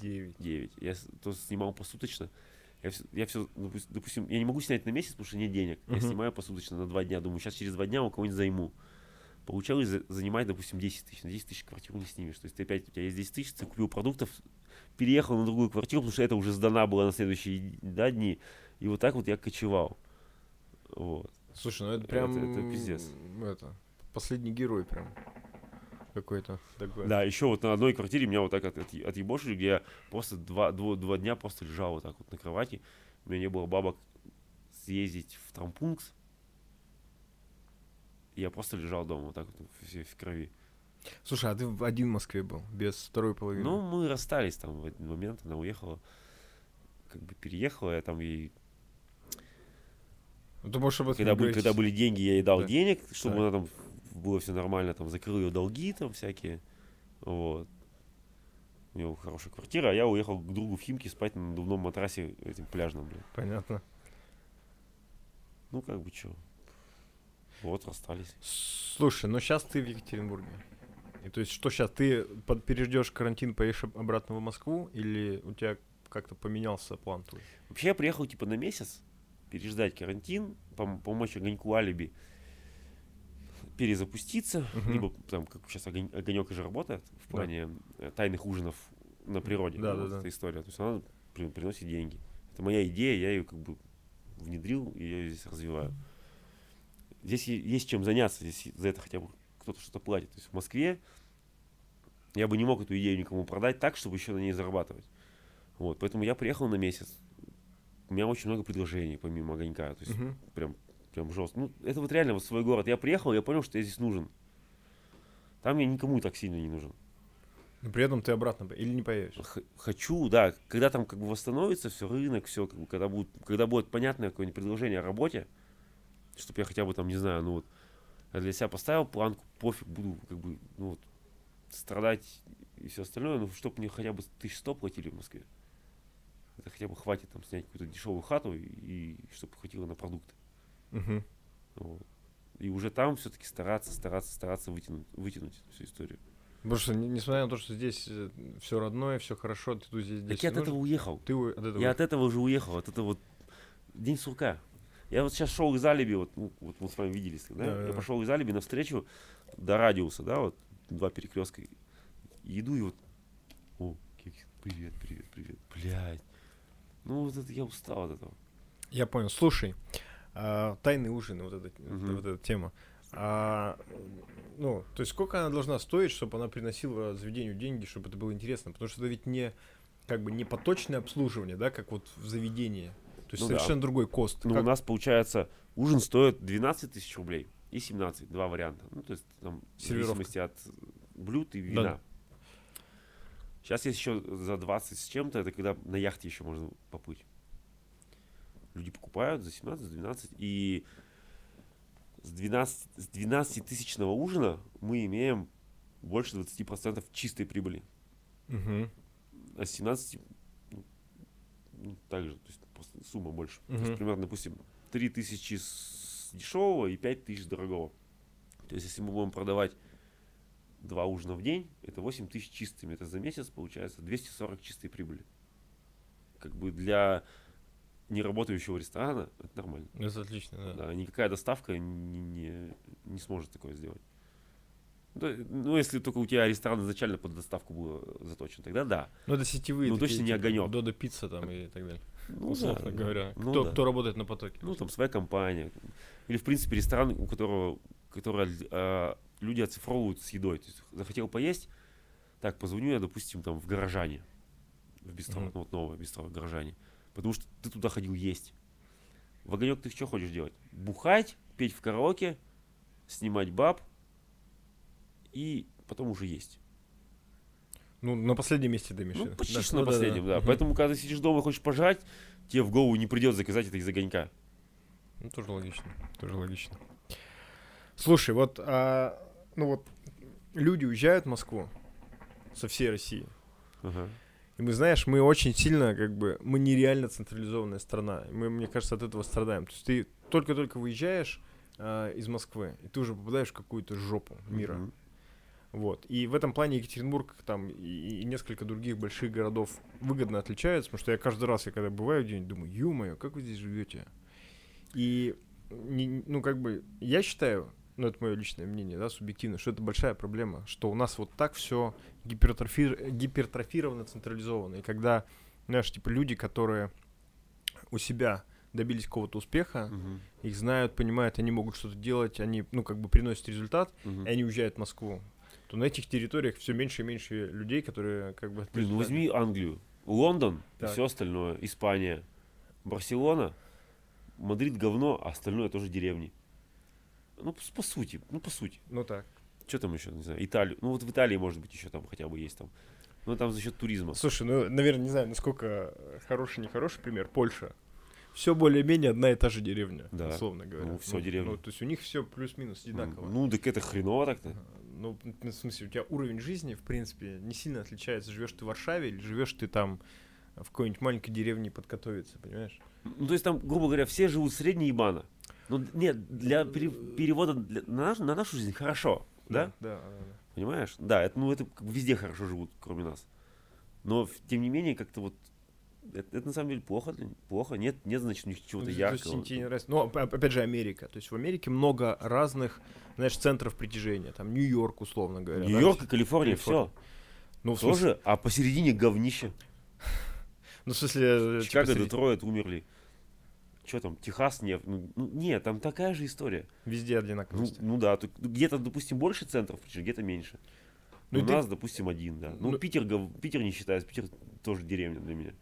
Девять. 9. Я то снимал посуточно. Я все, я все, допустим, я не могу снять на месяц, потому что нет денег. Я Мгм. снимаю посуточно на два дня. Думаю, сейчас через два дня у кого-нибудь займу. Получалось за- занимать, допустим, 10 тысяч. На 10 тысяч квартиру не снимешь. То есть ты опять, у тебя есть 10 тысяч, ты купил продуктов, переехал на другую квартиру, потому что это уже сдана была на следующие да, дни. И вот так вот я кочевал. Вот. Слушай, ну это Это- прям... это пиздец. м, Это, последний герой прям. Какой-то такой. Да, еще вот на одной квартире меня вот так от, от, отъебошили, где я просто два, дво- два дня просто лежал вот так вот на кровати. У меня не было бабок съездить в трампункс. Я просто лежал дома вот так вот в, в крови. Слушай, а ты в один в Москве был, без второй половины? Ну, мы расстались там в один момент, она уехала. Как бы переехала, я там ей... Ну, ты можешь об этом Когда, не были, когда были деньги, я ей дал Да. денег, чтобы Да. она там было все нормально, там закрыл ее долги там всякие. Вот. У него хорошая квартира, а я уехал к другу в Химки спать на надувном матрасе этим пляжном, блин. Понятно. Ну, как бы что. Вот, расстались. Слушай, ну сейчас ты в Екатеринбурге. И то есть что сейчас, ты под- переждешь карантин, поедешь об- обратно в Москву, или у тебя как-то поменялся план твой? Вообще я приехал типа на месяц, переждать карантин, пом- помочь огоньку алиби перезапуститься, Мгм. либо там, как сейчас огонек же работает в Да. плане э, тайных ужинов на природе. Да, да, вот да. эта история. То есть она при- приносит деньги. Это моя идея, я ее как бы внедрил, и я ее здесь развиваю. Здесь есть чем заняться, здесь за это хотя бы кто-то что-то платит. То есть в Москве я бы не мог эту идею никому продать так, чтобы еще на ней зарабатывать. Вот, поэтому я приехал на месяц. У меня очень много предложений, помимо огонька. То есть Мгм. прям, прям жестко. Ну, это вот реально вот свой город. Я приехал, я понял, что я здесь нужен. Там я никому так сильно не нужен. Но при этом ты обратно или не поедешь? Х- хочу, да, когда там как бы восстановится все, рынок, все, как бы, когда, будет, когда будет понятное какое-нибудь предложение о работе, чтобы я хотя бы там, не знаю, ну вот, для себя поставил планку, пофиг, буду как бы, ну вот, страдать и все остальное, ну, чтобы мне хотя бы 1100 платили в Москве. Это хотя бы хватит там снять какую-то дешевую хату и, и чтобы хватило на продукты. Мгм. Вот. И уже там все-таки стараться, стараться, стараться вытянуть, вытянуть всю историю. Потому что, не- несмотря на то, что здесь все родное, все хорошо, ты тут здесь, Так здесь я от нужен, этого уехал. Ты от этого... Я от этого уже уехал, от этого вот день сурка. Я вот сейчас шел из Алиби, вот, ну, вот мы с вами виделись, да? Да, да, я да. пошел из Алиби навстречу до радиуса, да, вот два перекрестка. Иду и вот, о, кекс, привет, привет, привет, блядь. Ну вот это я устал от этого. Я понял. Слушай, а, тайные ужины, вот эта, Мгм. вот эта тема. А, ну, то есть сколько она должна стоить, чтобы она приносила заведению деньги, чтобы это было интересно? Потому что это ведь не как бы не поточное обслуживание, да, как вот в заведении. То есть Ну совершенно да. другой кост. Ну, Как- у нас получается, ужин стоит 12 тысяч рублей и 17, два варианта. Ну, то есть там в зависимости от блюд и вина. Сейчас есть еще за 20 с чем-то, это когда на яхте еще можно поплыть. Люди покупают за 17, за 12, и с 12, с 12 тысячного ужина мы имеем больше 20% чистой прибыли. Мгм. А с 17 ну, ну, так же, то есть просто сумма больше. То Мгм. есть примерно, допустим, 3000 с дешевого и 5000 с дорогого. То есть если мы будем продавать два ужина в день, это 8 тысяч чистыми. Это за месяц получается 240 чистой прибыли. Как бы для неработающего ресторана это нормально. Это отлично, да. Да, никакая доставка не, не, не сможет такое сделать. Ну, если только у тебя ресторан изначально под доставку был заточен, тогда да. Ну, это сетевые. Ну, точно не типа, огонек. Додо пицца там и так далее. Ну, условно да, говоря. Ну, кто, да. кто работает на потоке. Ну, там своя компания. Или, в принципе, ресторан, у которого, который, э, люди оцифровывают с едой. То есть захотел поесть, так, позвоню я, допустим, там в гаражане. В бистро, Мгм. ну, вот новое бистро в гаражане. Потому что ты туда ходил есть. В огонек ты что хочешь делать? Бухать, петь в караоке, снимать баб и потом уже есть. Ну, на последнем месте в Ну, почти Да, на да, да. последнем, да. Мгм. Поэтому, когда ты сидишь дома и хочешь пожрать, тебе в голову не придет заказать это из огонька. Ну, тоже логично. Тоже логично. Слушай, вот, а, ну вот, люди уезжают в Москву со всей России. Ага. И мы, знаешь, мы очень сильно, как бы, мы нереально централизованная страна. Мы, мне кажется, от этого страдаем. То есть ты только-только выезжаешь а, из Москвы, и ты уже попадаешь в какую-то жопу мира. Мгм. Вот. И в этом плане Екатеринбург там и, и несколько других больших городов выгодно отличаются, потому что я каждый раз, я когда бываю где-нибудь, думаю, ё-моё, как вы здесь живете? И, не- ну, как бы, я считаю, ну, это мое личное мнение, да, субъективно, что это большая проблема, что у нас вот так все гипертрофировано, централизовано. И когда, знаешь, типа люди, которые у себя добились какого-то успеха, Мгм. их знают, понимают, они могут что-то делать, они, ну, как бы приносят результат, Мгм. и они уезжают в Москву, то на этих территориях все меньше и меньше людей, которые как бы... Блин, ну возьми Англию, Лондон и Так. все остальное, Испания, Барселона, Мадрид говно, а остальное тоже деревни. Ну, по, сути, ну, по сути. Ну так. Что там еще, не знаю, Италию. Ну, вот в Италии, может быть, еще там хотя бы есть там. Ну, там за счет туризма. Слушай, ну, наверное, не знаю, насколько хороший, нехороший пример. Польша. Все более-менее одна и та же деревня, Да. условно говоря. Ну, всё деревня. Ну, то есть у них все плюс-минус одинаково. Ну, так это хреново так-то. Ну, в смысле, у тебя уровень жизни, в принципе, не сильно отличается, живешь ты в Варшаве или живешь ты там в какой-нибудь маленькой деревне подготовиться, понимаешь? Ну, то есть там, грубо говоря, все живут средней ебана. Ну, нет, для пере- перевода для- на, наш- на нашу жизнь хорошо, да? Да, да, да. Понимаешь? Да, это, ну, это как бы везде хорошо живут, кроме нас. Но, тем не менее, как-то вот это, это на самом деле плохо, плохо. Нет, нет, значит, у них чего-то то есть яркого. нравится. Ну, оп- опять же, Америка. То есть в Америке много разных, знаешь, центров притяжения. Там Нью-Йорк, условно говоря. да, Нью-Йорк то и Калифорния, Калифорния. все. Ну, в смысле, Тоже, а посередине говнище. ну, в смысле, э, типа, Чикаго, среди- Детройт умерли. Что там, Техас, нет. Ну, ну, нет, там такая же история. везде Ну, одинаковость. ну да, тут где-то, допустим, больше центров, где-то меньше. Ну У ты- нас, допустим, один, да. Ну, Ну- Питер, Питер не считается, Питер тоже деревня для меня.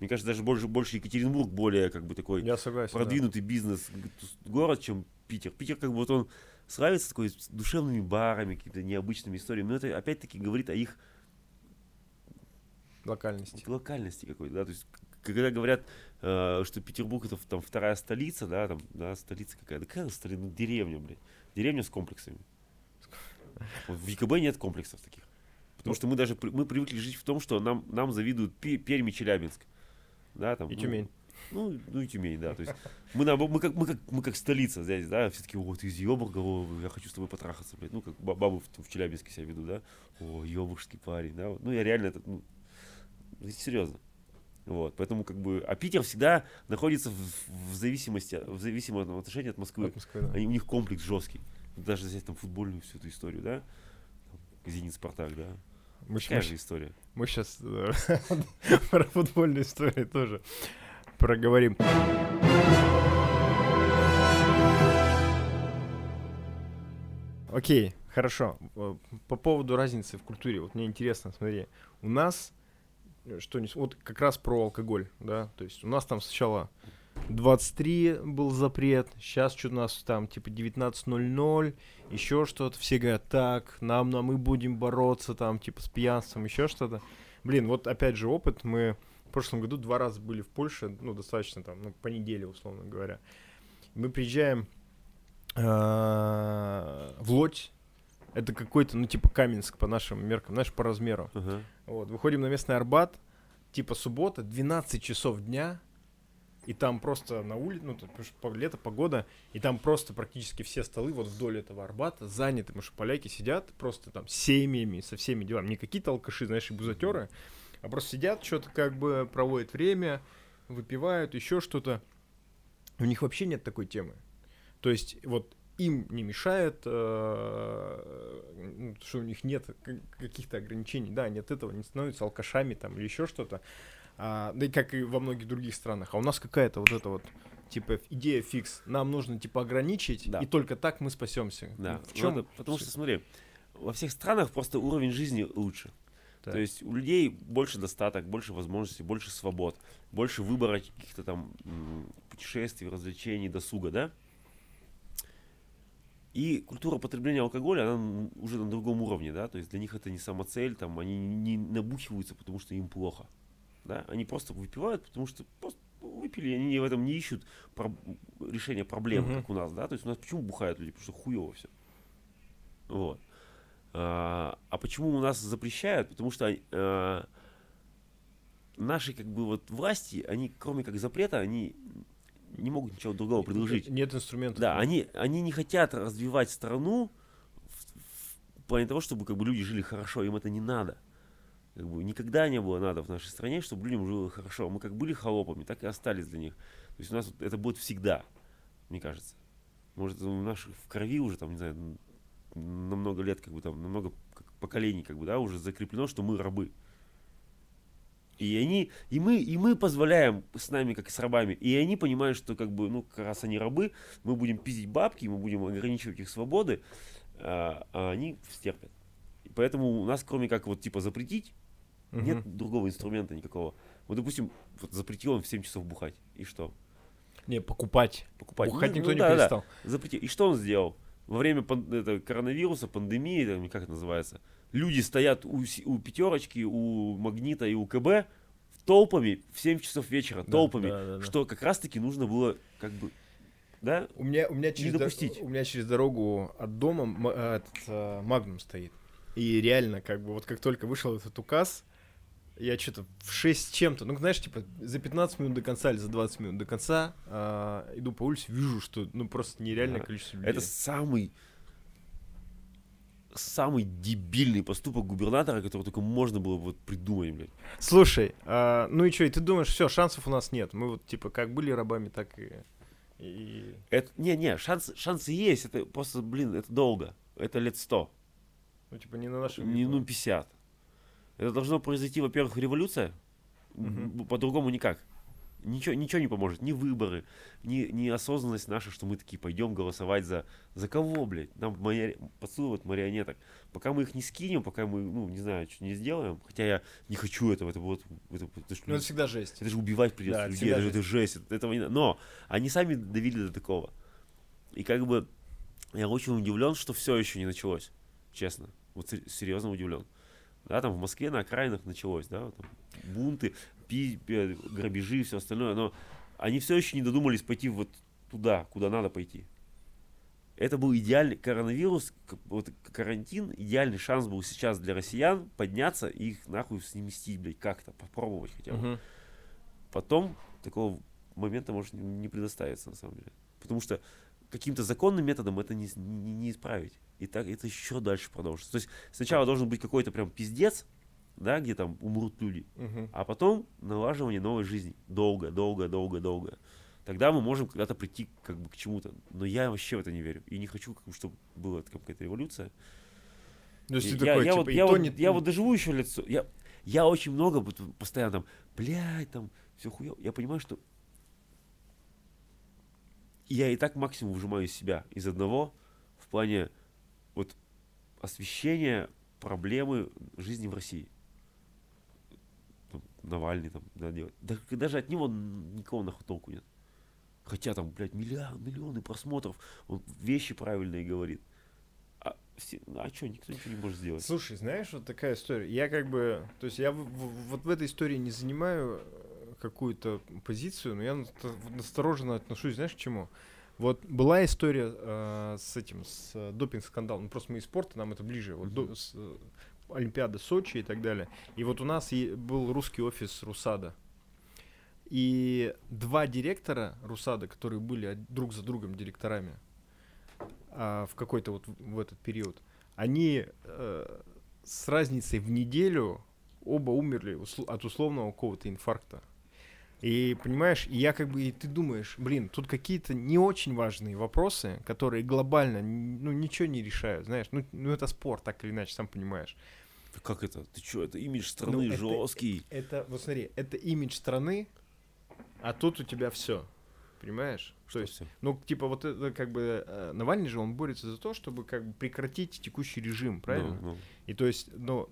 Мне кажется, даже больше, больше Екатеринбург более как бы такой Я согласен. да. продвинутый бизнес г- город, чем Питер. Питер как бы вот он славится такой с душевными барами, какими-то необычными историями. Но это опять-таки говорит о их Локальности. локальности какой-то, да, то есть когда говорят, э, что Петербург это там вторая столица, да, там, да, столица какая-то, какая столица, ну, деревня, блядь, деревня с комплексами. Вот в ЕКБ нет комплексов таких. Потому что мы даже, мы привыкли жить в том, что нам, нам завидуют Пе- Пермь и Челябинск. Да, там, И ну, Тюмень. Ну, ну и Тюмень, да. То есть мы, наоборот, мы, как, мы, как, мы как столица здесь, да, все таки о, ты из Ёбурга, о, я хочу с тобой потрахаться, блядь. Ну, как ба- бабы в, в Челябинске себя ведут, да. О, ёбургский парень, да. вот. Ну, я реально это, ну, серьезно. Вот, поэтому как бы, а Питер всегда находится в, в зависимости, в зависимом отношении от Москвы. От Москвы, да. Они, у них комплекс жесткий. Даже взять там футбольную всю эту историю, да. Там, Зенит Спартак, да. Мы, Такая мы же история. мы сейчас про футбольную историю тоже проговорим. окей, хорошо. Э, По поводу разницы в культуре, вот мне интересно, смотри, у нас что не, вот как раз про алкоголь, да, то есть у нас там сначала 23 был запрет, сейчас что у нас там типа 19.00, еще что-то, все говорят, так, нам, нам мы будем бороться там типа с пьянством, еще что-то. Блин, вот опять же опыт, мы в прошлом году два раза были в Польше, ну достаточно там, ну по неделе условно говоря. Мы приезжаем э, в Лодь, это какой-то, ну типа Каменск по нашим меркам, знаешь, по размеру. Ага. Вот, выходим на местный Арбат, типа суббота, 12 часов дня, и там просто на улице, ну, тут, потому что по- лето, погода, и там просто практически все столы вот вдоль этого Арбата заняты, потому что поляки сидят просто там семьями, со всеми делами, не какие-то алкаши, знаешь, и бузатеры, а просто сидят, что-то как бы проводят время, выпивают, еще что-то. У них вообще нет такой темы. То есть вот им не мешает, э, ну, что у них нет каких-то ограничений, да, нет этого, не становятся алкашами там или еще что-то. А, да и как и во многих других странах. А у нас какая-то вот эта вот типа идея фикс. Нам нужно типа ограничить, Да. и только так мы спасемся. Да. В Ну, чем? это потому что, смотри, во всех странах просто уровень жизни лучше. Так. То есть у людей больше достаток, больше возможностей, больше свобод, больше выбора каких-то там путешествий, развлечений, досуга, да? И культура потребления алкоголя, она уже на другом уровне, да, то есть для них это не самоцель, там, они не набухиваются, потому что им плохо, да, они просто выпивают, потому что просто выпили, они в этом не ищут про- решения проблем, Мгм. как у нас, да, то есть у нас почему бухают люди, потому что хуево все, вот. А, а почему у нас запрещают? Потому что э, наши как бы вот власти, они кроме как запрета, они не могут ничего другого предложить. Нет инструментов. Да, они, они не хотят развивать страну в, в плане того, чтобы как бы люди жили хорошо, им это не надо. Как бы никогда не было надо в нашей стране, чтобы людям жило хорошо. Мы как были холопами, так и остались для них. То есть у нас это будет всегда, мне кажется. Может, у наших в крови уже, там, не знаю, на много лет, как бы там, на много поколений, как бы, да, уже закреплено, что мы рабы. И они, и мы, и мы позволяем с нами, как с рабами, и они понимают, что как бы, ну, как раз они рабы, мы будем пиздить бабки, мы будем ограничивать их свободы, а, а они стерпят. И поэтому у нас, кроме как вот типа запретить, Мгм. нет другого инструмента никакого. Вот, допустим, вот запретил он в 7 часов бухать. И что? Не, покупать. Покупать. Бухать Ну, никто ну не да, да. перестал. Запретил. И что он сделал? Во время пан- это, коронавируса, пандемии, там, как это называется, люди стоят у, у пятерочки, у магнита и у КБ толпами в 7 часов вечера, Да, толпами, да, да, да. что как раз-таки нужно было как бы, да, У меня, у меня через, до- допустить. у меня через дорогу от дома м- э, этот, э, Магнум стоит. И реально, как бы, вот как только вышел этот указ, я что-то в 6 с чем-то, ну, знаешь, типа, за 15 минут до конца или за 20 минут до конца а, иду по улице, вижу, что, ну, просто нереальное Да. количество людей. это самый самый дебильный поступок губернатора, который только можно было вот придумать, блядь. Слушай, а, ну и что, и ты думаешь, все, шансов у нас нет. Мы вот, типа, как были рабами, так и... и... Это, не, не, шансы, шансы есть, это просто, блин, это долго, это лет сто. Ну, типа, не на нашем... Не, ну, 50. Это должно произойти, во-первых, революция. М, По-другому никак. Ничего, ничего не поможет. Ни выборы, ни, ни осознанность наша, что мы такие пойдем голосовать за... За кого, блядь? Нам мари... подсовывают марионеток. Пока мы их не скинем, пока мы, ну, не знаю, что не сделаем. Хотя я не хочу этого. Это вот... Это, это, ж Ну, это всегда жесть. это же убивать придется Да, людей. Это, это жесть. это- этого не. Но они сами довели до такого. И как бы я очень удивлен, что все еще не началось. Честно. Вот се- серьезно удивлен. Да, там в Москве на окраинах началось, да, там бунты, пи- грабежи и все остальное, но они все еще не додумались пойти вот туда, куда надо пойти. Это был идеальный коронавирус, вот карантин, идеальный шанс был сейчас для россиян подняться и их нахуй сместить, блядь, как-то, попробовать хотя бы. Мгм. Потом такого момента может не- предоставиться, на самом деле. Потому что каким-то законным методом это не, с- не, не исправить. И так это еще дальше продолжится. То есть сначала должен быть какой-то прям пиздец, да, где там умрут люди, Мгм. а потом налаживание новой жизни. Долго, долго, долго, долго. Тогда мы можем когда-то прийти как бы к чему-то. Но я вообще в это не верю. И не хочу, как бы, чтобы была какая-то революция. То есть И ты я, такой, я типа, вот, я, вот, я вот доживу еще сто- Я, я очень много постоянно там, блядь, там, все хуево. Я понимаю, что я и так максимум выжимаю из себя, из одного, в плане вот освещение проблемы жизни в России. Навальный там да, делает. Да, даже от него никого нахуй толку нет. Хотя там, блядь, миллиард, миллионы просмотров, он вещи правильные говорит. А, все, а что, никто ничего не может сделать. Слушай, знаешь, вот такая история. Я как бы, то есть я в- в- вот в этой истории не занимаю э, какую-то позицию, но я настороженно отношусь, знаешь, к чему? Вот была история э, с этим, с э, допинг-скандалом. Ну, просто мы из спорта, нам это ближе. Вот до- с, э, Олимпиада Сочи и так далее. И вот у нас был русский офис Русада. И два директора Русада, которые были друг за другом директорами а, в какой-то вот в этот период, они э, с разницей в неделю оба умерли от условного какого-то инфаркта. И понимаешь, я как бы, и ты думаешь, блин, тут какие-то не очень важные вопросы, которые глобально, ну, ничего не решают, знаешь, ну, ну это спорт, так или иначе, сам понимаешь. Как это? Ты что, это имидж страны это- жесткий. Это, вот смотри, это имидж страны, а тут у тебя все, понимаешь? То Что есть, всё? ну, типа, вот это как бы э, Навальный же, он борется за то, чтобы как бы прекратить текущий режим, правильно? Ну, ну. И то есть, ну,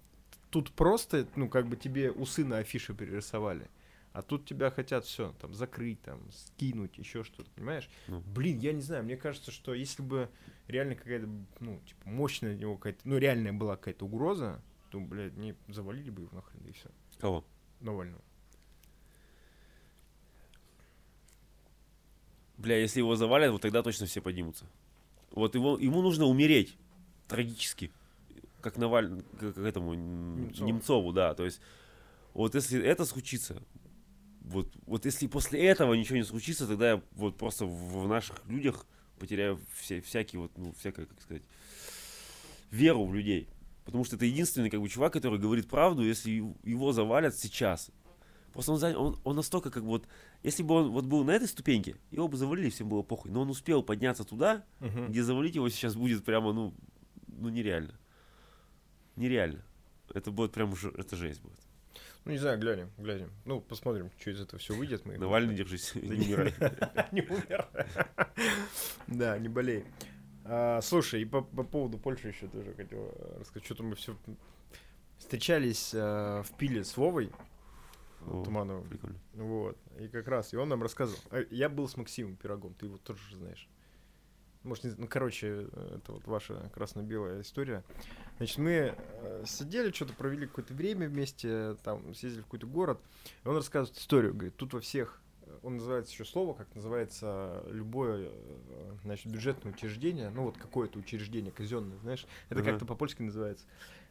тут просто, ну, как бы тебе усы на афише перерисовали. А тут тебя хотят все, там, закрыть, там, скинуть, еще что-то, понимаешь? Ну. Блин, я не знаю, мне кажется, что если бы реально какая-то, ну, типа, мощная от него какая-то, ну, реальная была какая-то угроза, то, блядь, не завалили бы его нахрен, и все. Кого? Навального. Бля, если его завалят, вот тогда точно все поднимутся. Вот его, ему нужно умереть трагически. Как Наваль, как, как этому Немцову. Немцову, да. То есть, вот если это случится, вот, вот если после этого ничего не случится, тогда я вот просто в, в наших людях потеряю все, всякие вот, ну, всякое, как сказать, веру в людей. Потому что это единственный, как бы, чувак, который говорит правду, если его завалят сейчас. Просто он, он, он настолько, как бы, вот, если бы он вот был на этой ступеньке, его бы завалили, всем было похуй. Но он успел подняться туда, где завалить его сейчас будет прямо, ну, ну нереально. Нереально. Это будет прям, ж- это жесть будет. Ну, не знаю, глянем, глянем. Ну, посмотрим, что из этого все выйдет. Мы Навальный, держись, не умирай. Не умер. Да, не болей. А, Слушай, и по по поводу Польши еще тоже хотел э, рассказать. Что-то мы все встречались э, в Пиле с Вовой О, Тумановым. Прикольно. Вот. И как раз, и он нам рассказывал. А, Я был с Максимом Пирогом, ты его тоже знаешь. Может, не, ну, короче, э, это вот ваша красно-белая история. Значит, мы э, сидели, что-то провели какое-то время вместе, там, съездили в какой-то город, и он рассказывает историю, говорит, тут во всех, он называет еще слово, как называется любое, э, значит, бюджетное учреждение, ну, вот какое-то учреждение казенное, знаешь, это Ага. как-то по-польски называется.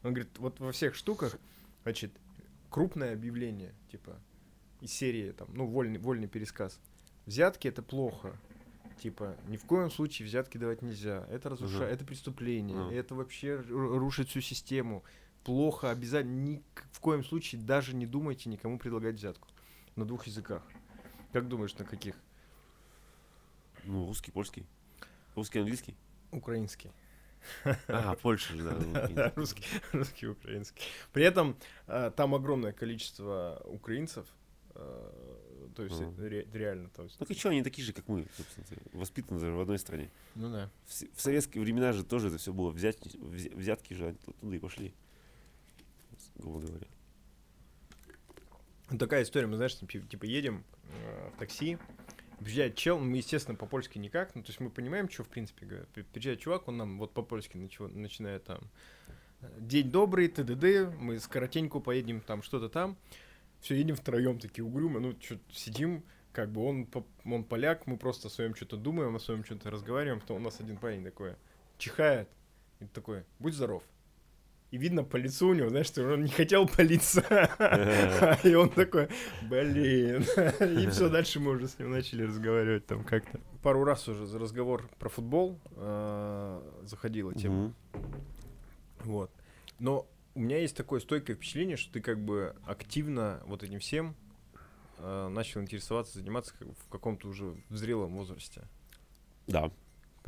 Он говорит, вот во всех штуках, значит, крупное объявление, типа, из серии, там, ну, вольный, вольный пересказ. Взятки это плохо. Типа, ни в коем случае взятки давать нельзя. Это разрушает, Ага. это преступление, Ага. это вообще ру- рушит всю систему. Плохо, обязательно, ни в коем случае даже не думайте никому предлагать взятку. На двух языках. Как думаешь, на каких? Ну, русский, польский. Русский, английский. Украинский. А, Польша же, да. ну, Да, русский, русский, украинский. При этом э, там огромное количество украинцев. э, то есть это ре- реально. То есть, Ну, что, они такие же, как мы, собственно. Воспитаны же в одной стране. ну да. В, советские времена же тоже это все было. Взятки, взя- взятки же оттуда и пошли. Грубо говоря. Ну, такая история, мы, знаешь, типа едем э, в такси, приезжает чел, мы, естественно, по-польски никак, ну, то есть мы понимаем, что, в принципе, говорят. При- Приезжает чувак, он нам вот по-польски начи- начинает там э, «День добрый, ТДД, мы скоротенько поедем там, что-то там». Все, едем втроем такие угрюмо, ну, что сидим, как бы он, он поляк, мы просто о своем что-то думаем, о своем что-то разговариваем, то у нас один парень такой чихает, и такой «Будь здоров». И видно по лицу у него, знаешь, что он не хотел палиться. И он такой, блин. И все, дальше мы уже с ним начали разговаривать там как-то. Пару раз уже за разговор про футбол э, заходила тема. Вот. Но у меня есть такое стойкое впечатление, что ты как бы активно вот этим всем э, начал интересоваться, заниматься в каком-то уже зрелом возрасте. Да.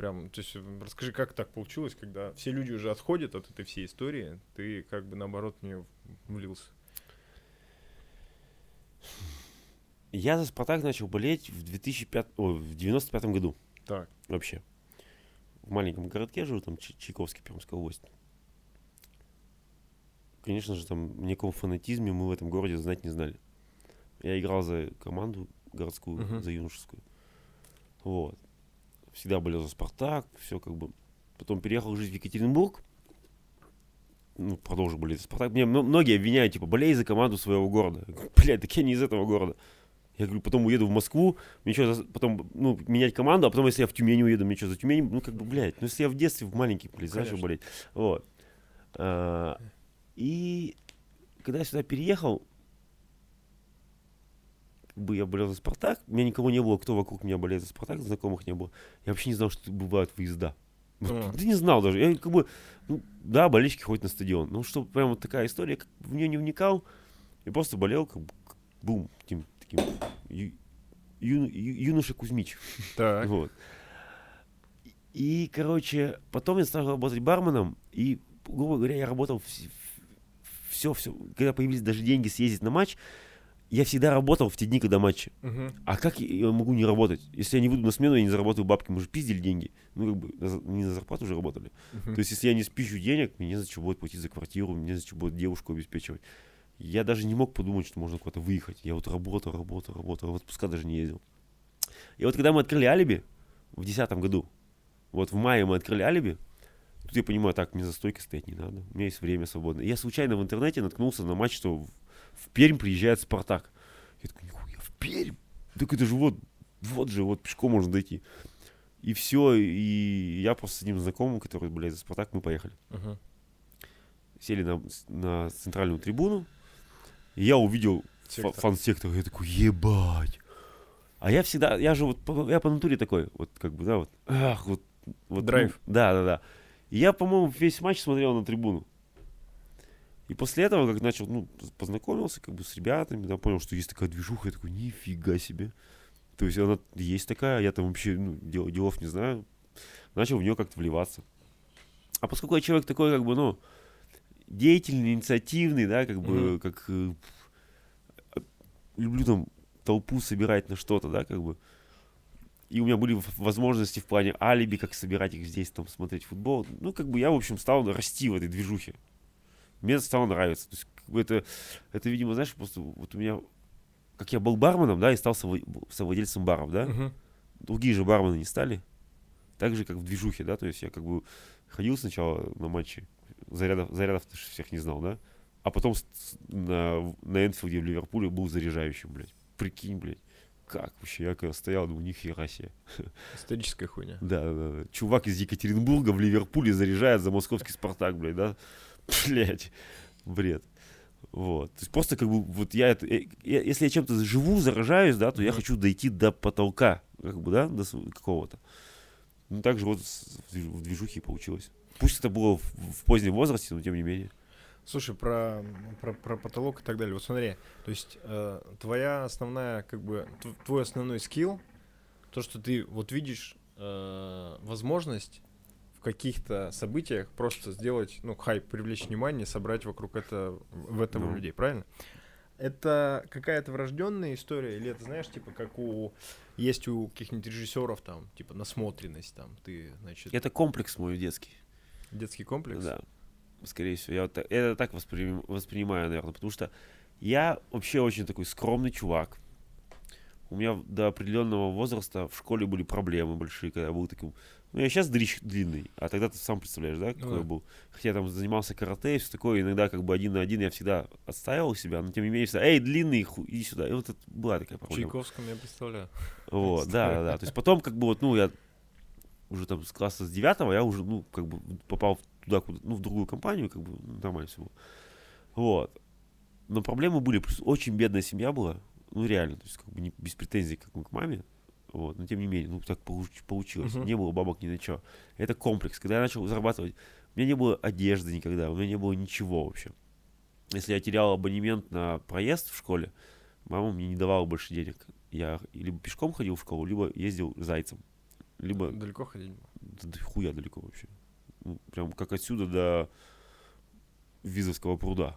Прям, то есть, расскажи, как так получилось, когда все люди уже отходят от этой всей истории, ты как бы наоборот в нее влился. Я за Спартак начал болеть в 2005, ой, в 95 году Так. вообще. в маленьком городке живу, там Чай- Чайковский, Пермская область. Конечно же, там о каком фанатизме мы в этом городе знать не знали. Я играл за команду городскую, Мгм. за юношескую. Вот. Всегда болел за Спартак, все как бы. Потом переехал жить в Екатеринбург. Ну, продолжил болеть за Спартак. Мне мно- многие обвиняют, типа, болей за команду своего города. Блядь, так я не из этого города. Я говорю, потом уеду в Москву, мне что, потом, ну, менять команду, а потом, если я в Тюмень уеду, мне что, за Тюмень, ну, как бы, блядь, ну, если я в детстве в маленький, блядь, знаешь, Конечно. болеть. Вот. А, и когда я сюда переехал, бы я болел за Спартак, у меня никого не было, кто вокруг меня болеет за Спартак, знакомых не было. Я вообще не знал, что бывают выезда. А. Да не знал даже. Я как бы, ну, да, болельщики ходят на стадион. Ну, что прям вот такая история, как в нее не вникал. И просто болел, как бы, как бум, таким, таким ю- ю- ю- юноша Кузьмич. Так. Вот. И, короче, потом я стал работать барменом, и, грубо говоря, я работал все, все, когда появились даже деньги съездить на матч, я всегда работал в те дни, когда матчи. Мгм. А как я могу не работать? Если я не выйду на смену, я не заработаю бабки, мы же пиздили деньги. Ну, как бы, не на зарплату уже работали. Мгм. То есть, если я не спищу денег, мне не за что будет платить за квартиру, мне не за что будет девушку обеспечивать. Я даже не мог подумать, что можно куда-то выехать. Я вот работал, работал, работал, в отпуска даже не ездил. И вот когда мы открыли алиби в 2010 году, вот в мае мы открыли алиби, тут я понимаю, так, мне за стойкой стоять не надо, у меня есть время свободное. И я случайно в интернете наткнулся на матч, что в, Пермь приезжает Спартак. Я такой, нихуя, в Пермь? Так это же вот, вот же, вот пешком можно дойти. И все, и я просто с одним знакомым, который, блядь, за Спартак, мы поехали. Мгм. Сели на, на центральную трибуну, и я увидел Сектор. фан-сектор, я такой, ебать. А я всегда, я же вот, я по натуре такой, вот как бы, да, вот, ах, вот. вот Драйв. ну, да, да, да. И я, по-моему, весь матч смотрел на трибуну. И после этого, как начал, ну, познакомился как бы с ребятами, да, понял, что есть такая движуха, я такой, нифига себе. То есть она есть такая, я там вообще ну, дел- делов не знаю. Начал в нее как-то вливаться. А поскольку я человек такой, как бы, ну, деятельный, инициативный, да, как бы, Мгм. как э, люблю там толпу собирать на что-то, да, как бы. И у меня были возможности в плане алиби, как собирать их здесь, там, смотреть футбол. Ну, как бы я, в общем, стал расти в этой движухе. Мне это стало нравиться. То есть, как бы это, это, видимо, знаешь, просто вот у меня, как я был барменом, да, и стал совла- совладельцем баров, да, Мгм. другие же бармены не стали. Так же, как в движухе, да, то есть я как бы ходил сначала на матчи, зарядов, зарядов всех не знал, да, а потом на, на Энфилде в Ливерпуле был заряжающим, блядь. Прикинь, блядь. Как вообще? Я когда стоял, думаю, нихера себе. Историческая хуйня. Да, да, да. Чувак из Екатеринбурга в Ливерпуле заряжает за московский Спартак, блядь, да? Блядь. Бред. Вот. То есть просто как бы вот я это... э, я- если я чем-то живу, заражаюсь, да, то я хочу дойти до потолка, как бы, да, до какого-то. Ну, так же вот в движ- в движухе получилось. Пусть это было в, в позднем возрасте, но тем не менее. Слушай, про, про, про потолок и так далее. Вот смотри, то есть э, твоя основная, как бы, тв- твой основной скилл, то, что ты вот видишь э, возможность каких-то событиях просто сделать, ну, хайп, привлечь внимание, собрать вокруг это, в этого Ну. людей, правильно? Это какая-то врожденная история, или это, знаешь, типа, как у есть у каких-нибудь режиссеров там, типа, насмотренность там, ты, значит, Это комплекс мой детский. детский комплекс? Да. Скорее всего. Я, вот так- это так воспри- воспринимаю, наверное, потому что я вообще очень такой скромный чувак. У меня до определенного возраста в школе были проблемы большие, когда я был таким... Ну, я сейчас дрищ длинный, а тогда ты сам представляешь, да, какой да. я был. Хотя я там занимался карате и все такое, иногда как бы один на один я всегда отстаивал себя, но тем не менее всегда, эй, длинный, ху- иди сюда. И вот это была такая проблема. Чайковском я представляю. Вот, да, да, да. То есть потом, как бы вот, ну, я уже там с класса с девятого, я уже, ну, как бы попал туда, куда, ну, в другую компанию, как бы ну, нормально все было. Вот. Но проблемы были, плюс очень бедная семья была, ну, реально, то есть, как бы не, без претензий, как мы к маме, вот, но тем не менее, ну, так получ- получилось, Мгм. не было бабок ни на что. Это комплекс. Когда я начал зарабатывать, у меня не было одежды никогда, у меня не было ничего вообще. Если я терял абонемент на проезд в школе, мама мне не давала больше денег. Я либо пешком ходил в школу, либо ездил зайцем. Либо Далеко ходить да да хуя далеко вообще. Ну, прям как отсюда до Визовского пруда.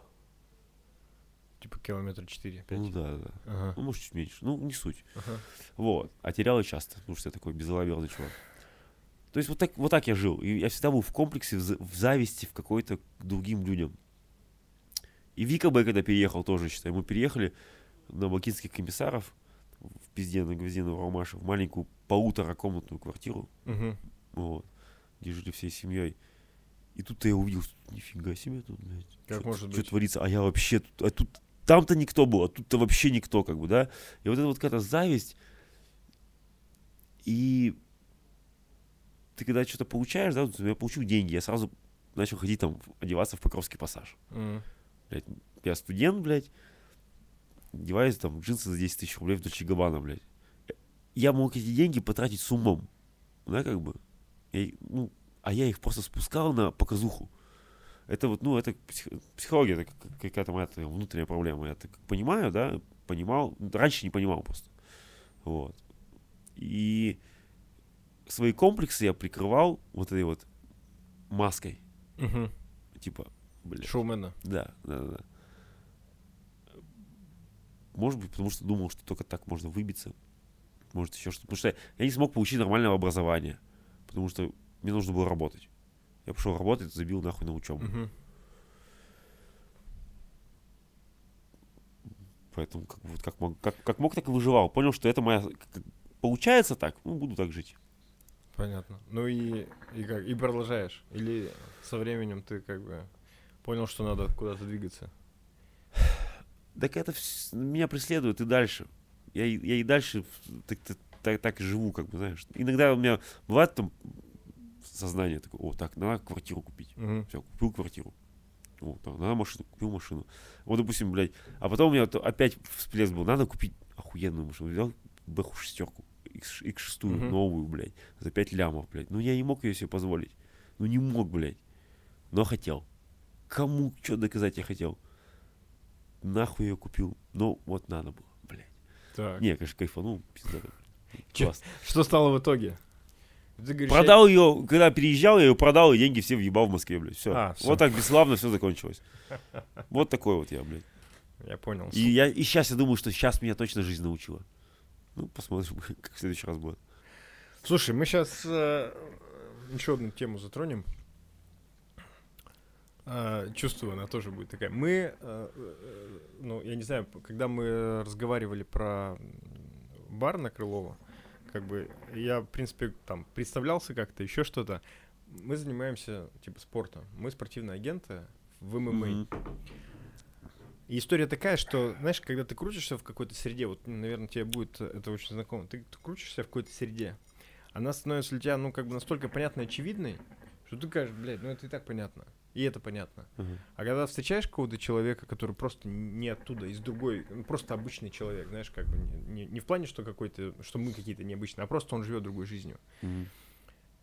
Типа километра 4-5. Ну да, да. Ага. Ну, может, чуть меньше. Ну, не суть. ага. Вот. А терял я часто, потому что я такой безалаберный чувак. То есть вот так, вот так я жил. И я всегда был в комплексе, в, в зависти в какой-то другим людям. И Вика Б, когда переехал, тоже, считай, мы переехали на бакинских комиссаров в пизде на на Уралмаше, в маленькую полуторакомнатную квартиру, Мгм. вот, где жили всей семьей. И тут я увидел, что нифига себе тут, блядь. Как что, может что быть? творится? А я вообще тут, а тут там-то никто был, а тут-то вообще никто, как бы, да? И вот эта вот какая-то зависть. И ты когда что-то получаешь, да, вот я получил деньги, я сразу начал ходить там, одеваться в Покровский пассаж. Мгм. Блядь, я студент, блядь, одеваюсь там джинсы за 10 тысяч рублей в Дольче Габбана, блядь. Я мог эти деньги потратить с умом, да, как бы. Я- ну, а я их просто спускал на показуху. Это вот, ну, это псих- психология, это как- какая-то моя внутренняя проблема. Я так понимаю, да, понимал, раньше не понимал просто. Вот. И свои комплексы я прикрывал вот этой вот маской. Мгм. Типа, блядь. Шоумена. Да, да. да. Может быть, потому что думал, что только так можно выбиться. Может, еще что-то. Потому что я не смог получить нормального образования. Потому что мне нужно было работать. Я пошел работать, забил нахуй на учебу. Мгм. Поэтому как, вот как, мог, как, как мог, так и выживал. Понял, что это моя... получается так, ну, буду так жить. Понятно. Ну и, и как? И продолжаешь? Или со временем ты как бы понял, что надо куда-то двигаться? Так это вс- меня преследует и дальше. Я, и- я и дальше так, так, так, так живу, как бы, знаешь. Иногда у меня бывает там сознание такое, о, так, надо квартиру купить. Мгм. Все, купил квартиру. Вот, так, надо машину, купил машину. Вот, допустим, блядь, а потом у меня то опять всплеск был, надо купить охуенную машину. Взял бэху шестерку, X6 Мгм. новую, блядь, за 5 лямов, блядь. Ну, я не мог ее себе позволить. Ну, не мог, блядь. Но хотел. Кому что доказать я хотел? Нахуй ее купил. Ну, вот надо было, блядь. Так. Не, конечно, кайфанул, пизда. Что стало в итоге? Ты говоришь, Продал ее, когда переезжал, я ее продал, и деньги все въебал в Москве, блядь. Все. А, всё. Вот так бесславно все закончилось. Вот такой вот я, блядь. я, понял. И я и сейчас я думаю, что сейчас меня точно жизнь научила. Ну, посмотрим, как в следующий раз будет. Слушай, мы сейчас еще одну тему затронем. А, чувствую, она тоже будет такая. Мы, э, э, ну, я не знаю, когда мы разговаривали про бар на Крылова, как бы я, в принципе, там представлялся как-то, еще что-то. Мы занимаемся, типа, спортом. Мы спортивные агенты в ММА. Мгм. И история такая, что, знаешь, когда ты крутишься в какой-то среде, вот, наверное, тебе будет это очень знакомо, ты, ты крутишься в какой-то среде, она становится для тебя, ну, как бы настолько понятной очевидной, что ты кажешь, блядь, ну это и так понятно, и это понятно. Мгм. А когда встречаешь какого-то человека, который просто не оттуда, из другой, ну, просто обычный человек, знаешь, как бы не, не- в плане, что какой-то, что мы какие-то необычные, а просто он живет другой жизнью. Мгм.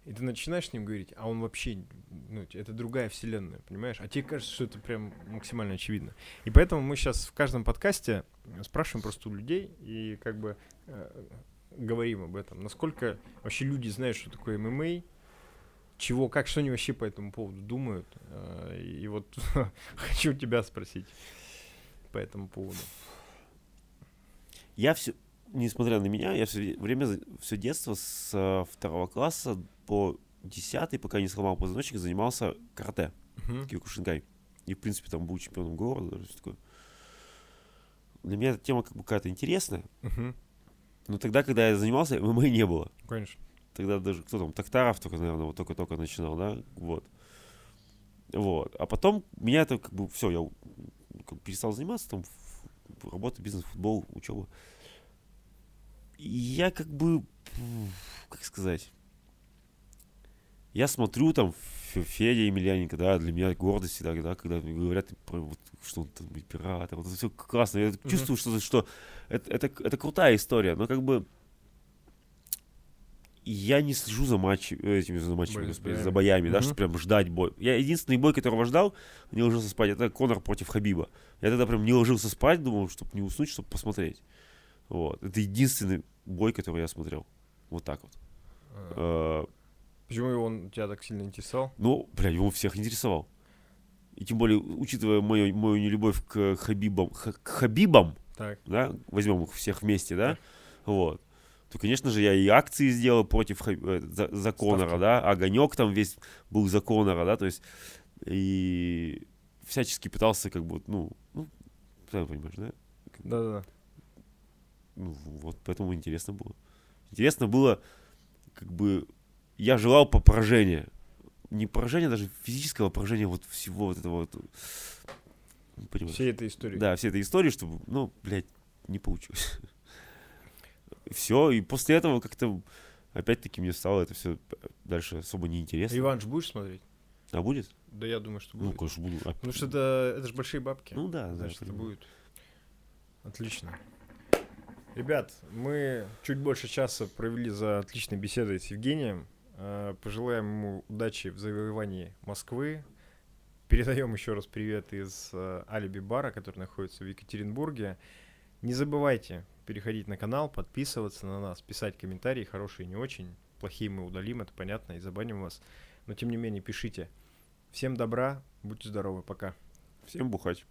И ты начинаешь с ним говорить, а он вообще, ну, это другая вселенная, понимаешь? А тебе кажется, что это прям максимально очевидно. И поэтому мы сейчас в каждом подкасте спрашиваем просто у людей и как бы э, говорим об этом. Насколько вообще люди знают, что такое ММА, чего, как, что они вообще по этому поводу думают. Э, И вот хочу тебя спросить по этому поводу. Я все, несмотря на меня, я все время, все детство с э, второго класса по десятый, пока не сломал позвоночник, занимался карате, Мгм. киокушинкай. И, в принципе, там был чемпионом города, всё такое. Для меня эта тема как бы какая-то интересная, Мгм. но тогда, когда я занимался, ММА не было. Конечно. Тогда даже, кто там, Токтаров только, наверное, вот только-только начинал, да, вот. Вот. А потом меня это как бы, все, я как бы перестал заниматься, там, работа, бизнес, футбол, учеба. И я как бы, как сказать, я смотрю там Фе- Федя Емельяненко, да, для меня гордость всегда, да, когда мне говорят про вот, что он там оператор, вот это все классно, я Мгм. чувствую, что, что это, это, это крутая история, но как бы я не слежу за матчами, этими за матчами, Боями, господи, боями. за боями, да, Мгм. что прям ждать бой. Я единственный бой, которого ждал, не ложился спать, это Конор против Хабиба. Я тогда прям не ложился спать, думал, чтобы не уснуть, чтобы посмотреть. Вот. Это единственный бой, который я смотрел. Вот так вот. А, Э, Почему он тебя так сильно интересовал? Ну, бля, его всех интересовал. И тем более, учитывая мою, мою нелюбовь к Хабибам, к Хабибам, Так. да, возьмем их всех вместе, да, вот, то, конечно же, я и акции сделал против э, за, за Конора, Ставки. да, огонек там весь был за Конора, да, то есть и всячески пытался как бы, ну, ну, сам понимаешь, да? Да-да-да. Ну, вот поэтому интересно было. Интересно было, как бы, я желал по поражения. Не поражения, даже физического поражения вот всего вот этого вот. Ну, понимаешь? Всей этой истории. Да, всей этой истории, чтобы, ну, блядь, не получилось. Все, и после этого как-то опять-таки мне стало это все дальше особо неинтересно. Реванш будешь смотреть? А будет? Да я думаю, что ну, будет. Ну, конечно, буду. А Потому что это, это же большие бабки. Ну да, Значит, да, это будет. Отлично. Ребят, мы чуть больше часа провели за отличной беседой с Евгением. А, пожелаем ему удачи в завоевании Москвы. Передаем еще раз привет из а, Алиби Бара, который находится в Екатеринбурге. Не забывайте переходить на канал, подписываться на нас, писать комментарии, хорошие не очень. Плохие мы удалим, это понятно, и забаним вас. Но тем не менее, пишите. Всем добра, будьте здоровы, пока. Всем бухать.